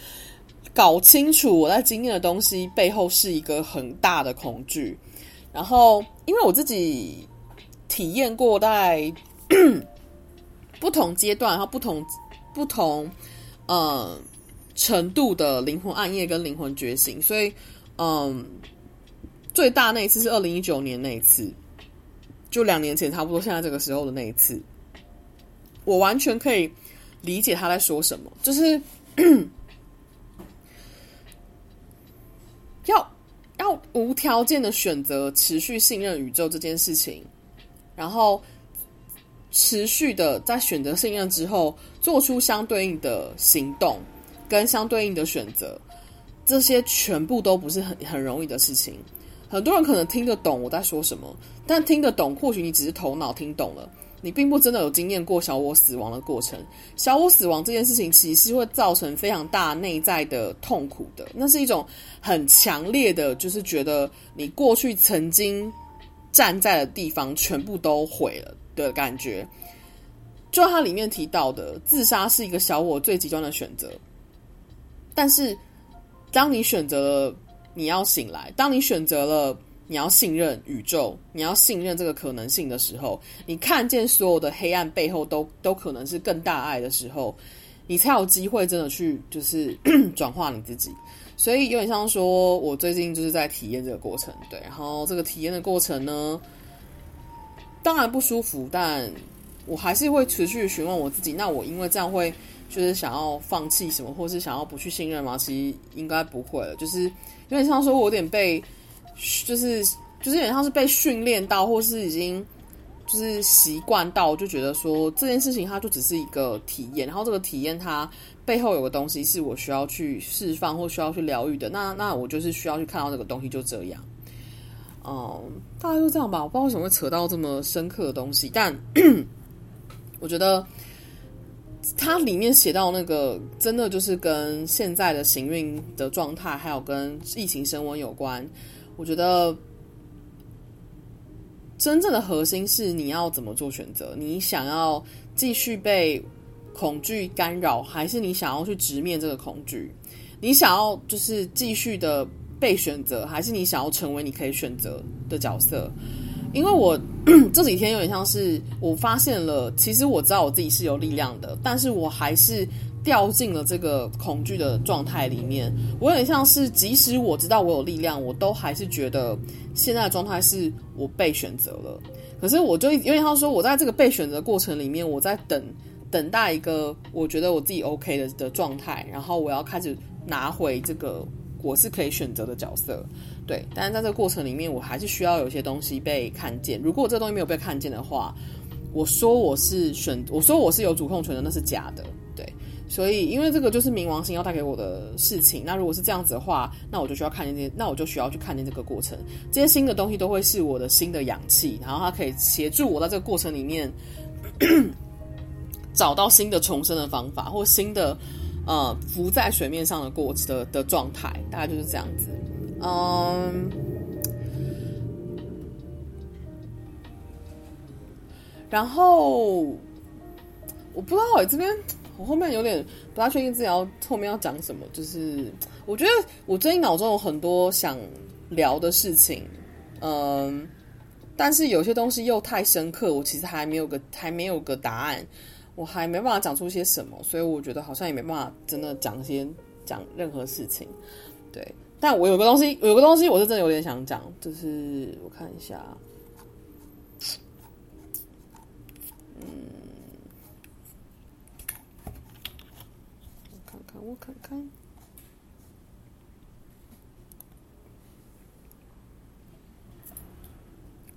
搞清楚我在经验的东西背后是一个很大的恐惧。然后，因为我自己体验过在 不同阶段，然后不同不同呃程度的灵魂暗夜跟灵魂觉醒，所以嗯，最大那一次是二零一九年那一次。就两年前，差不多现在这个时候的那一次，我完全可以理解他在说什么，就是 要要无条件的选择持续信任宇宙这件事情，然后持续的在选择信任之后，做出相对应的行动跟相对应的选择，这些全部都不是很很容易的事情。很多人可能听得懂我在说什么，但听得懂，或许你只是头脑听懂了，你并不真的有经验过小我死亡的过程。小我死亡这件事情，其实会造成非常大内在的痛苦的。那是一种很强烈的，就是觉得你过去曾经站在的地方全部都毁了的感觉。就像他里面提到的，自杀是一个小我最极端的选择。但是，当你选择了。你要醒来。当你选择了你要信任宇宙，你要信任这个可能性的时候，你看见所有的黑暗背后都都可能是更大爱的时候，你才有机会真的去就是 转化你自己。所以有点像说，我最近就是在体验这个过程，对。然后这个体验的过程呢，当然不舒服，但我还是会持续询问我自己。那我因为这样会就是想要放弃什么，或是想要不去信任吗？其实应该不会了，就是。有点像说，我有点被，就是就是有点像是被训练到，或是已经就是习惯到，就觉得说这件事情它就只是一个体验，然后这个体验它背后有个东西是我需要去释放或需要去疗愈的，那那我就是需要去看到这个东西，就这样。嗯，大概就这样吧，我不知道为什么会扯到这么深刻的东西，但 我觉得。它里面写到那个，真的就是跟现在的行运的状态，还有跟疫情升温有关。我觉得真正的核心是你要怎么做选择？你想要继续被恐惧干扰，还是你想要去直面这个恐惧？你想要就是继续的被选择，还是你想要成为你可以选择的角色？因为我 这几天有点像是我发现了，其实我知道我自己是有力量的，但是我还是掉进了这个恐惧的状态里面。我有点像是，即使我知道我有力量，我都还是觉得现在的状态是我被选择了。可是我就有点像说，我在这个被选择过程里面，我在等等待一个我觉得我自己 OK 的的状态，然后我要开始拿回这个我是可以选择的角色。对，但是在这个过程里面，我还是需要有些东西被看见。如果这个东西没有被看见的话，我说我是选，我说我是有主控权的，那是假的。对，所以因为这个就是冥王星要带给我的事情。那如果是这样子的话，那我就需要看见这些，那我就需要去看见这个过程。这些新的东西都会是我的新的氧气，然后它可以协助我在这个过程里面 找到新的重生的方法，或新的呃浮在水面上的过的的状态，大概就是这样子。嗯，然后我不知道我这边我后面有点不大确定自己要后面要讲什么，就是我觉得我最近脑中有很多想聊的事情，嗯。但是有些东西又太深刻，我其实还没有个还没有个答案，我还没办法讲出些什么，所以我觉得好像也没办法真的讲些讲任何事情。对，但我有个东西，有个东西我是真的有点想讲，就是我看一下，嗯，我看看，我看看。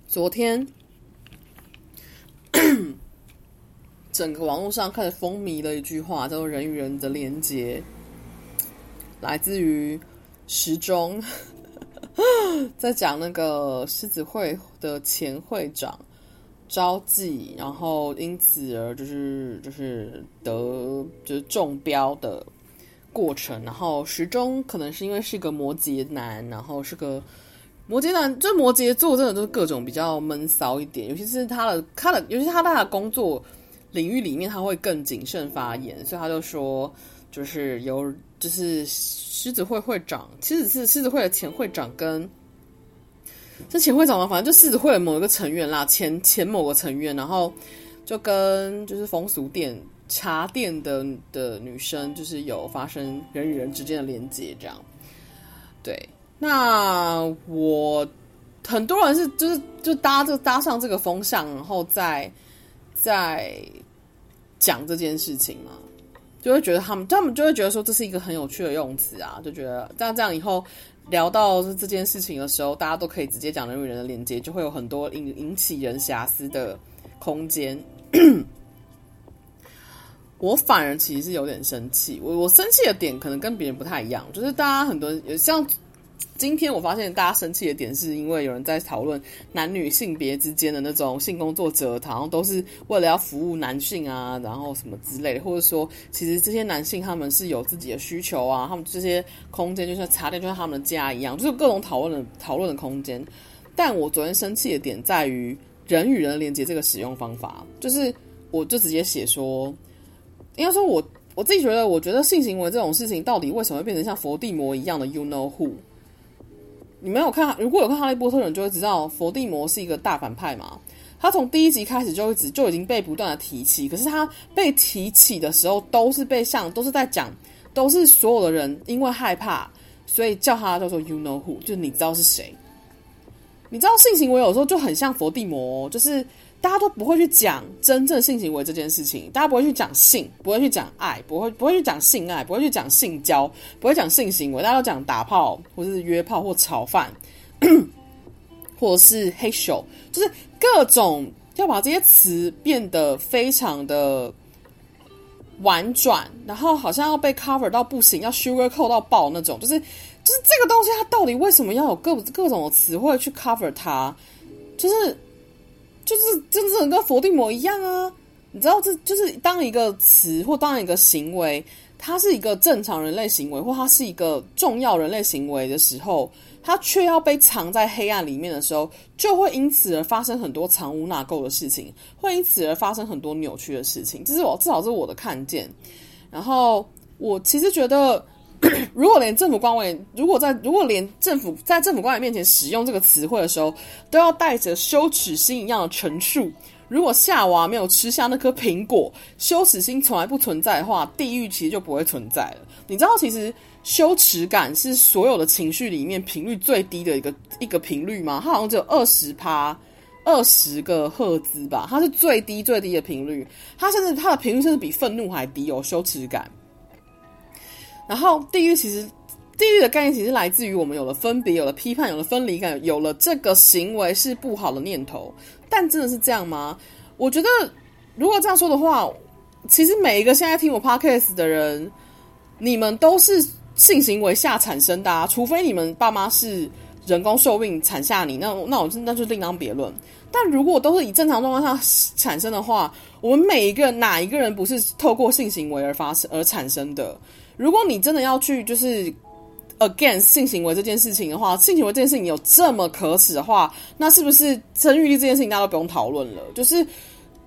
昨天，整个网络上开始风靡的一句话叫做“人与人的连接”，来自于时钟，在讲那个狮子会的前会长招妓，然后因此而就是就是得就是中标的过程。然后时钟可能是因为是一个摩羯男，然后是个。摩羯男，就摩羯座，真的都是各种比较闷骚一点，尤其是他的他的，尤其是他的工作领域里面，他会更谨慎发言，所以他就说，就是有就是狮子会会长，其实是狮子会的前会长跟这前会长吗，反正就狮子会的某一个成员啦，前前某个成员，然后就跟就是风俗店茶店的的女生，就是有发生人与人之间的连接，这样，对。那我很多人是就是就搭这搭上这个风向，然后再再讲这件事情嘛，就会觉得他们他们就会觉得说这是一个很有趣的用词啊，就觉得这样这样以后聊到这件事情的时候，大家都可以直接讲人与人的连接，就会有很多引引起人瑕疵的空间。我反而其实是有点生气，我我生气的点可能跟别人不太一样，就是大家很多像。今天我发现大家生气的点，是因为有人在讨论男女性别之间的那种性工作者，好像都是为了要服务男性啊，然后什么之类的，或者说，其实这些男性他们是有自己的需求啊，他们这些空间就像茶店，就像他们的家一样，就是各种讨论的讨论的空间。但我昨天生气的点在于人与人连接这个使用方法，就是我就直接写说，应该说我我自己觉得，我觉得性行为这种事情，到底为什么会变成像佛地魔一样的 You know who？你没有看，如果有看《哈利波特》的人就会知道，伏地魔是一个大反派嘛。他从第一集开始就一直就已经被不断的提起，可是他被提起的时候，都是被像都是在讲，都是所有的人因为害怕，所以叫他叫做 You know who，就你知道是谁。你知道性行为有时候就很像伏地魔，就是。大家都不会去讲真正性行为这件事情，大家不会去讲性，不会去讲爱，不会不会去讲性爱，不会去讲性交，不会讲性行为，大家都讲打炮，或者是约炮，或炒饭，或者是嘿咻，就是各种要把这些词变得非常的婉转，然后好像要被 cover 到不行，要 sugar coat 到爆那种，就是就是这个东西它到底为什么要有各各种的词汇去 cover 它，就是。就是就是跟佛地魔一样啊，你知道这就是当一个词或当一个行为，它是一个正常人类行为，或它是一个重要人类行为的时候，它却要被藏在黑暗里面的时候，就会因此而发生很多藏污纳垢的事情，会因此而发生很多扭曲的事情。这是我至少是我的看见。然后我其实觉得。如果连政府官员，如果在如果连政府在政府官员面前使用这个词汇的时候，都要带着羞耻心一样的陈述，如果夏娃没有吃下那颗苹果，羞耻心从来不存在的话，地狱其实就不会存在了。你知道，其实羞耻感是所有的情绪里面频率最低的一个一个频率吗？它好像只有二十趴，二十个赫兹吧，它是最低最低的频率，它甚至它的频率甚至比愤怒还低哦，羞耻感。然后，地狱其实，地狱的概念其实来自于我们有了分别，有了批判，有了分离感，有了这个行为是不好的念头。但真的是这样吗？我觉得，如果这样说的话，其实每一个现在听我 podcast 的人，你们都是性行为下产生的啊，除非你们爸妈是人工受孕产下你，那那我那就另当别论。但如果都是以正常状况下产生的话，我们每一个哪一个人不是透过性行为而发生而产生的？如果你真的要去就是 against 性行为这件事情的话，性行为这件事情有这么可耻的话，那是不是生育力这件事情大家都不用讨论了？就是。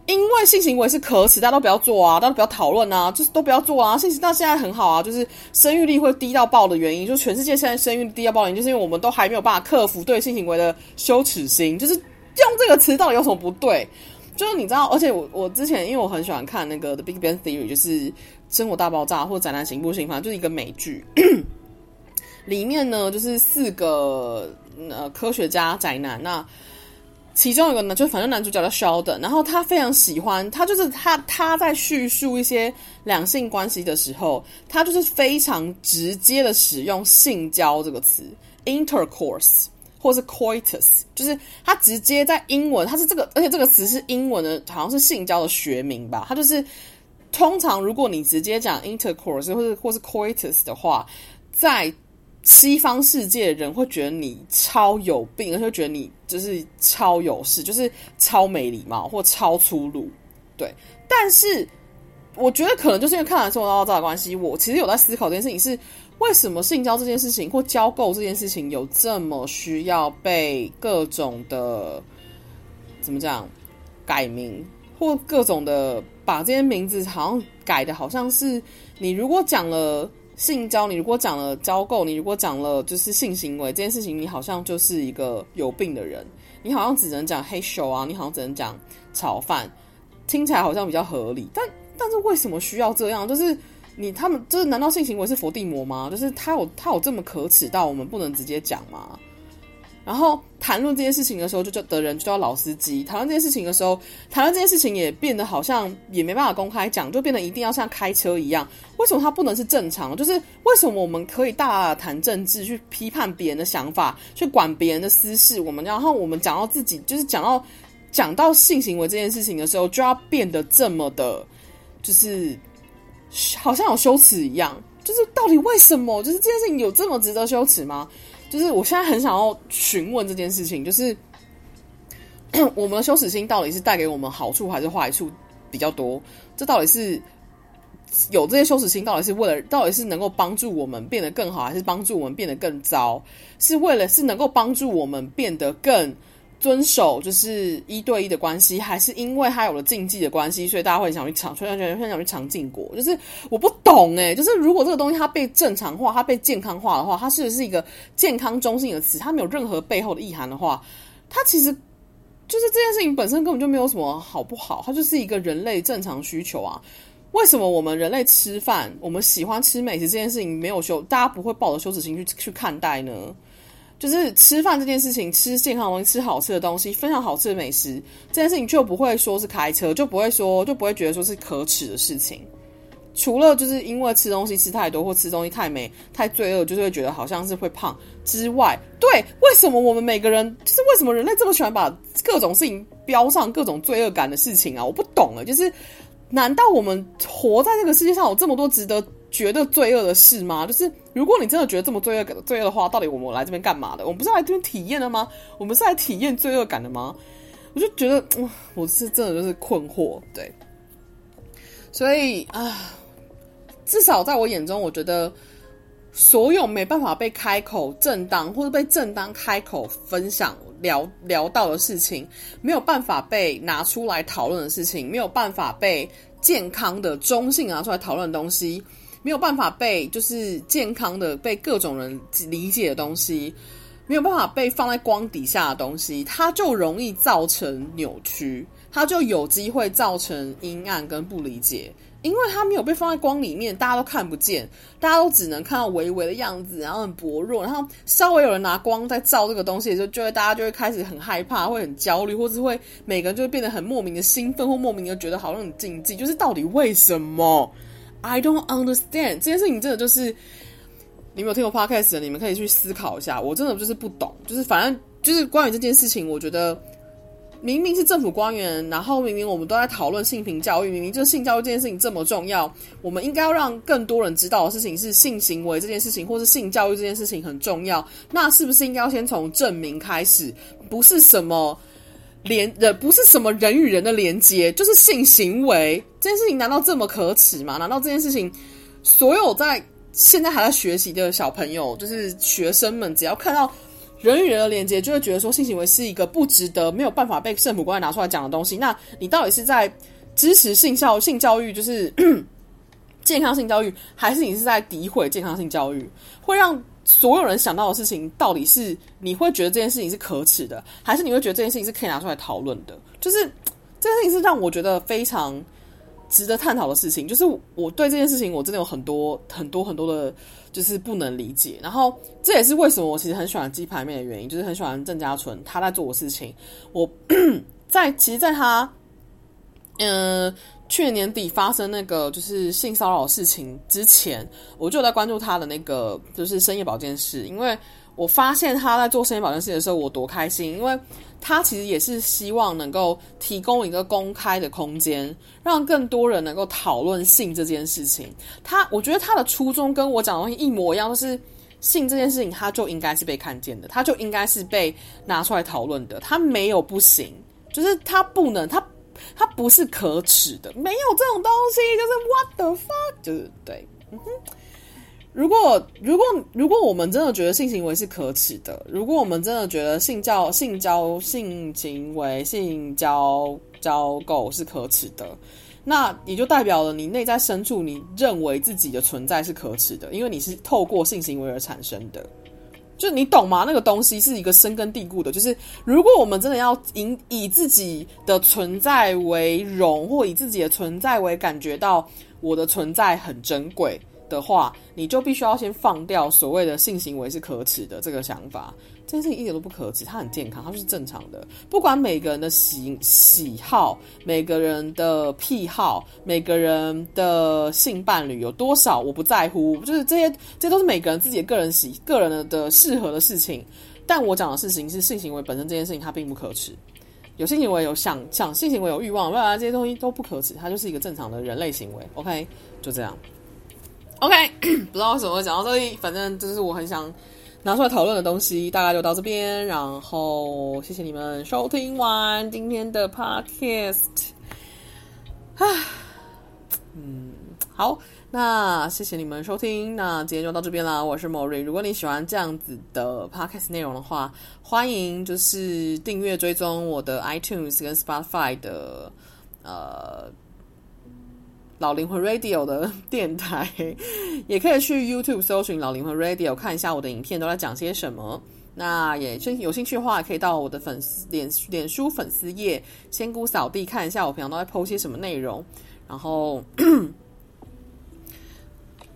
因为性行为是可耻，大家都不要做啊，大家都不要讨论啊，就是都不要做啊。性行到现在很好啊，就是生育率会低到爆的原因，就全世界现在生育低到爆的原因，就是因为我们都还没有办法克服对性行为的羞耻心。就是用这个词到底有什么不对？就是你知道，而且我我之前因为我很喜欢看那个《The Big Bang Theory》，就是《生活大爆炸》或者《宅男行不行》，反正就是一个美剧。里面呢，就是四个呃科学家宅男那。其中一个呢，就反正男主角叫 Sheldon，然后他非常喜欢，他就是他他在叙述一些两性关系的时候，他就是非常直接的使用性交这个词，intercourse 或是 coitus，就是他直接在英文，他是这个，而且这个词是英文的，好像是性交的学名吧，他就是通常如果你直接讲 intercourse 或是或是 coitus 的话，在西方世界人会觉得你超有病，而且觉得你就是超有事，就是超没礼貌或超粗鲁，对。但是我觉得可能就是因为看完《生活大爆炸》的关系，我其实有在思考这件事情：是为什么性交这件事情或交媾这件事情有这么需要被各种的怎么讲改名，或各种的把这些名字好像改的，好像是你如果讲了。性交，你如果讲了交媾，你如果讲了就是性行为这件事情，你好像就是一个有病的人，你好像只能讲黑手啊，你好像只能讲炒饭，听起来好像比较合理。但但是为什么需要这样？就是你他们就是难道性行为是佛地魔吗？就是他有他有这么可耻到我们不能直接讲吗？然后谈论这件事情的时候，就叫的人就叫老司机。谈论这件事情的时候，谈论这件事情也变得好像也没办法公开讲，就变得一定要像开车一样。为什么它不能是正常？就是为什么我们可以大大谈政治，去批判别人的想法，去管别人的私事？我们然后我们讲到自己，就是讲到讲到性行为这件事情的时候，就要变得这么的，就是好像有羞耻一样。就是到底为什么？就是这件事情有这么值得羞耻吗？就是我现在很想要询问这件事情，就是 我们的羞耻心到底是带给我们好处还是坏处比较多？这到底是有这些羞耻心，到底是为了，到底是能够帮助我们变得更好，还是帮助我们变得更糟？是为了是能够帮助我们变得更？遵守就是一对一的关系，还是因为他有了禁忌的关系，所以大家会想去尝，所以大家会想去尝禁果。就是我不懂诶，就是如果这个东西它被正常化，它被健康化的话，它是不是一个健康中性的词？它没有任何背后的意涵的话，它其实就是这件事情本身根本就没有什么好不好，它就是一个人类正常需求啊。为什么我们人类吃饭，我们喜欢吃美食这件事情没有羞，大家不会抱着羞耻心去去看待呢？就是吃饭这件事情，吃健康东西，吃好吃的东西，分享好吃的美食，这件事情就不会说是开车，就不会说，就不会觉得说是可耻的事情。除了就是因为吃东西吃太多，或吃东西太美、太罪恶，就是会觉得好像是会胖之外，对，为什么我们每个人，就是为什么人类这么喜欢把各种事情标上各种罪恶感的事情啊？我不懂了，就是难道我们活在这个世界上有这么多值得觉得罪恶的事吗？就是。如果你真的觉得这么罪恶感、罪恶的话，到底我们来这边干嘛的？我们不是来这边体验的吗？我们是来体验罪恶感的吗？我就觉得，嗯，我是真的就是困惑，对。所以啊，至少在我眼中，我觉得所有没办法被开口正当或者被正当开口分享聊聊到的事情，没有办法被拿出来讨论的事情，没有办法被健康的中性拿出来讨论的东西。没有办法被就是健康的被各种人理解的东西，没有办法被放在光底下的东西，它就容易造成扭曲，它就有机会造成阴暗跟不理解，因为它没有被放在光里面，大家都看不见，大家都只能看到微微的样子，然后很薄弱，然后稍微有人拿光在照这个东西的时候，就会大家就会开始很害怕，会很焦虑，或是会每个人就会变得很莫名的兴奋，或莫名的觉得好像很禁忌，就是到底为什么？？I don't understand 这件事情真的就是，你没有听过 podcast 的，你们可以去思考一下。我真的就是不懂，就是反正就是关于这件事情，我觉得明明是政府官员，然后明明我们都在讨论性平教育，明明就是性教育这件事情这么重要，我们应该要让更多人知道的事情是性行为这件事情，或是性教育这件事情很重要。那是不是应该要先从证明开始？不是什么连人不是什么人与人的连接，就是性行为这件事情，难道这么可耻吗？难道这件事情，所有在现在还在学习的小朋友，就是学生们，只要看到人与人的连接，就会觉得说性行为是一个不值得、没有办法被圣母官拿出来讲的东西？那你到底是在支持性教性教育，就是 健康性教育，还是你是在诋毁健康性教育？会让所有人想到的事情，到底是你会觉得这件事情是可耻的，还是你会觉得这件事情是可以拿出来讨论的？就是这件事情是让我觉得非常值得探讨的事情。就是我对这件事情，我真的有很多很多很多的，就是不能理解。然后这也是为什么我其实很喜欢鸡排面的原因，就是很喜欢郑家纯他在做的事情。我 在其实，在他嗯。去年底发生那个就是性骚扰事情之前，我就在关注他的那个就是深夜保健室，因为我发现他在做深夜保健室的时候，我多开心，因为他其实也是希望能够提供一个公开的空间，让更多人能够讨论性这件事情。他我觉得他的初衷跟我讲的东西一模一样，就是性这件事情，他就应该是被看见的，他就应该是被拿出来讨论的，他没有不行，就是他不能他。它不是可耻的，没有这种东西，就是 what the fuck，就是对，嗯哼。如果如果如果我们真的觉得性行为是可耻的，如果我们真的觉得性交性交性行为性交交媾是可耻的，那也就代表了你内在深处你认为自己的存在是可耻的，因为你是透过性行为而产生的。就你懂吗？那个东西是一个深根蒂固的。就是如果我们真的要以以自己的存在为荣，或以自己的存在为感觉到我的存在很珍贵的话，你就必须要先放掉所谓的性行为是可耻的这个想法。这件事情一点都不可耻，它很健康，它是正常的。不管每个人的喜喜好、每个人的癖好、每个人的性伴侣有多少，我不在乎。就是这些，这些都是每个人自己的个人喜、个人的的适合的事情。但我讲的事情是性行为本身这件事情，它并不可耻。有性行为、有想想性行为、有欲望，未来这些东西都不可耻，它就是一个正常的人类行为。OK，就这样。OK，不知道为什么会讲到这里，反正就是我很想。拿出来讨论的东西大概就到这边，然后谢谢你们收听完今天的 podcast。啊，嗯，好，那谢谢你们收听，那今天就到这边啦。我是 Mori，如果你喜欢这样子的 podcast 内容的话，欢迎就是订阅追踪我的 iTunes 跟 Spotify 的呃。老灵魂 Radio 的电台，也可以去 YouTube 搜寻老灵魂 Radio 看一下我的影片都在讲些什么。那也有兴趣的话，可以到我的粉丝脸脸书粉丝页仙姑扫地看一下我平常都在剖些什么内容，然后。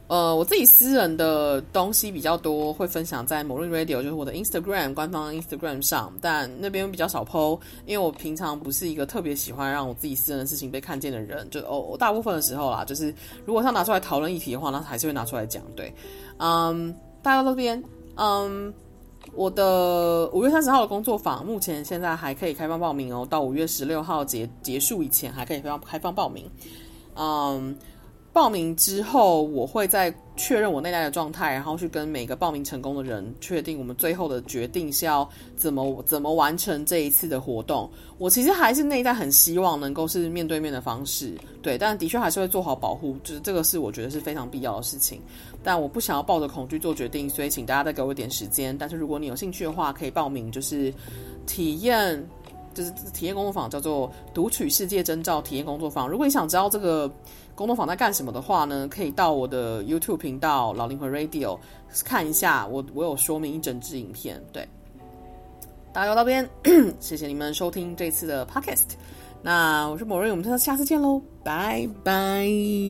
呃，我自己私人的东西比较多，会分享在某音 radio，就是我的 Instagram 官方 Instagram 上，但那边比较少 po，因为我平常不是一个特别喜欢让我自己私人的事情被看见的人，就哦，大部分的时候啦，就是如果他拿出来讨论议题的话，那还是会拿出来讲。对，嗯，大家到这边，嗯，我的五月三十号的工作坊，目前现在还可以开放报名哦，到五月十六号结结束以前还可以开放开放报名，嗯。报名之后，我会再确认我内在的状态，然后去跟每个报名成功的人确定我们最后的决定是要怎么怎么完成这一次的活动。我其实还是内在很希望能够是面对面的方式，对，但的确还是会做好保护，就是这个是我觉得是非常必要的事情。但我不想要抱着恐惧做决定，所以请大家再给我一点时间。但是如果你有兴趣的话，可以报名，就是体验。就是体验工作坊，叫做“读取世界征兆体验工作坊”。如果你想知道这个工作坊在干什么的话呢，可以到我的 YouTube 频道“老灵魂 Radio” 看一下，我我有说明一整支影片。对，大家到边，谢谢你们收听这次的 Podcast。那我是某瑞我们下次见喽，拜拜。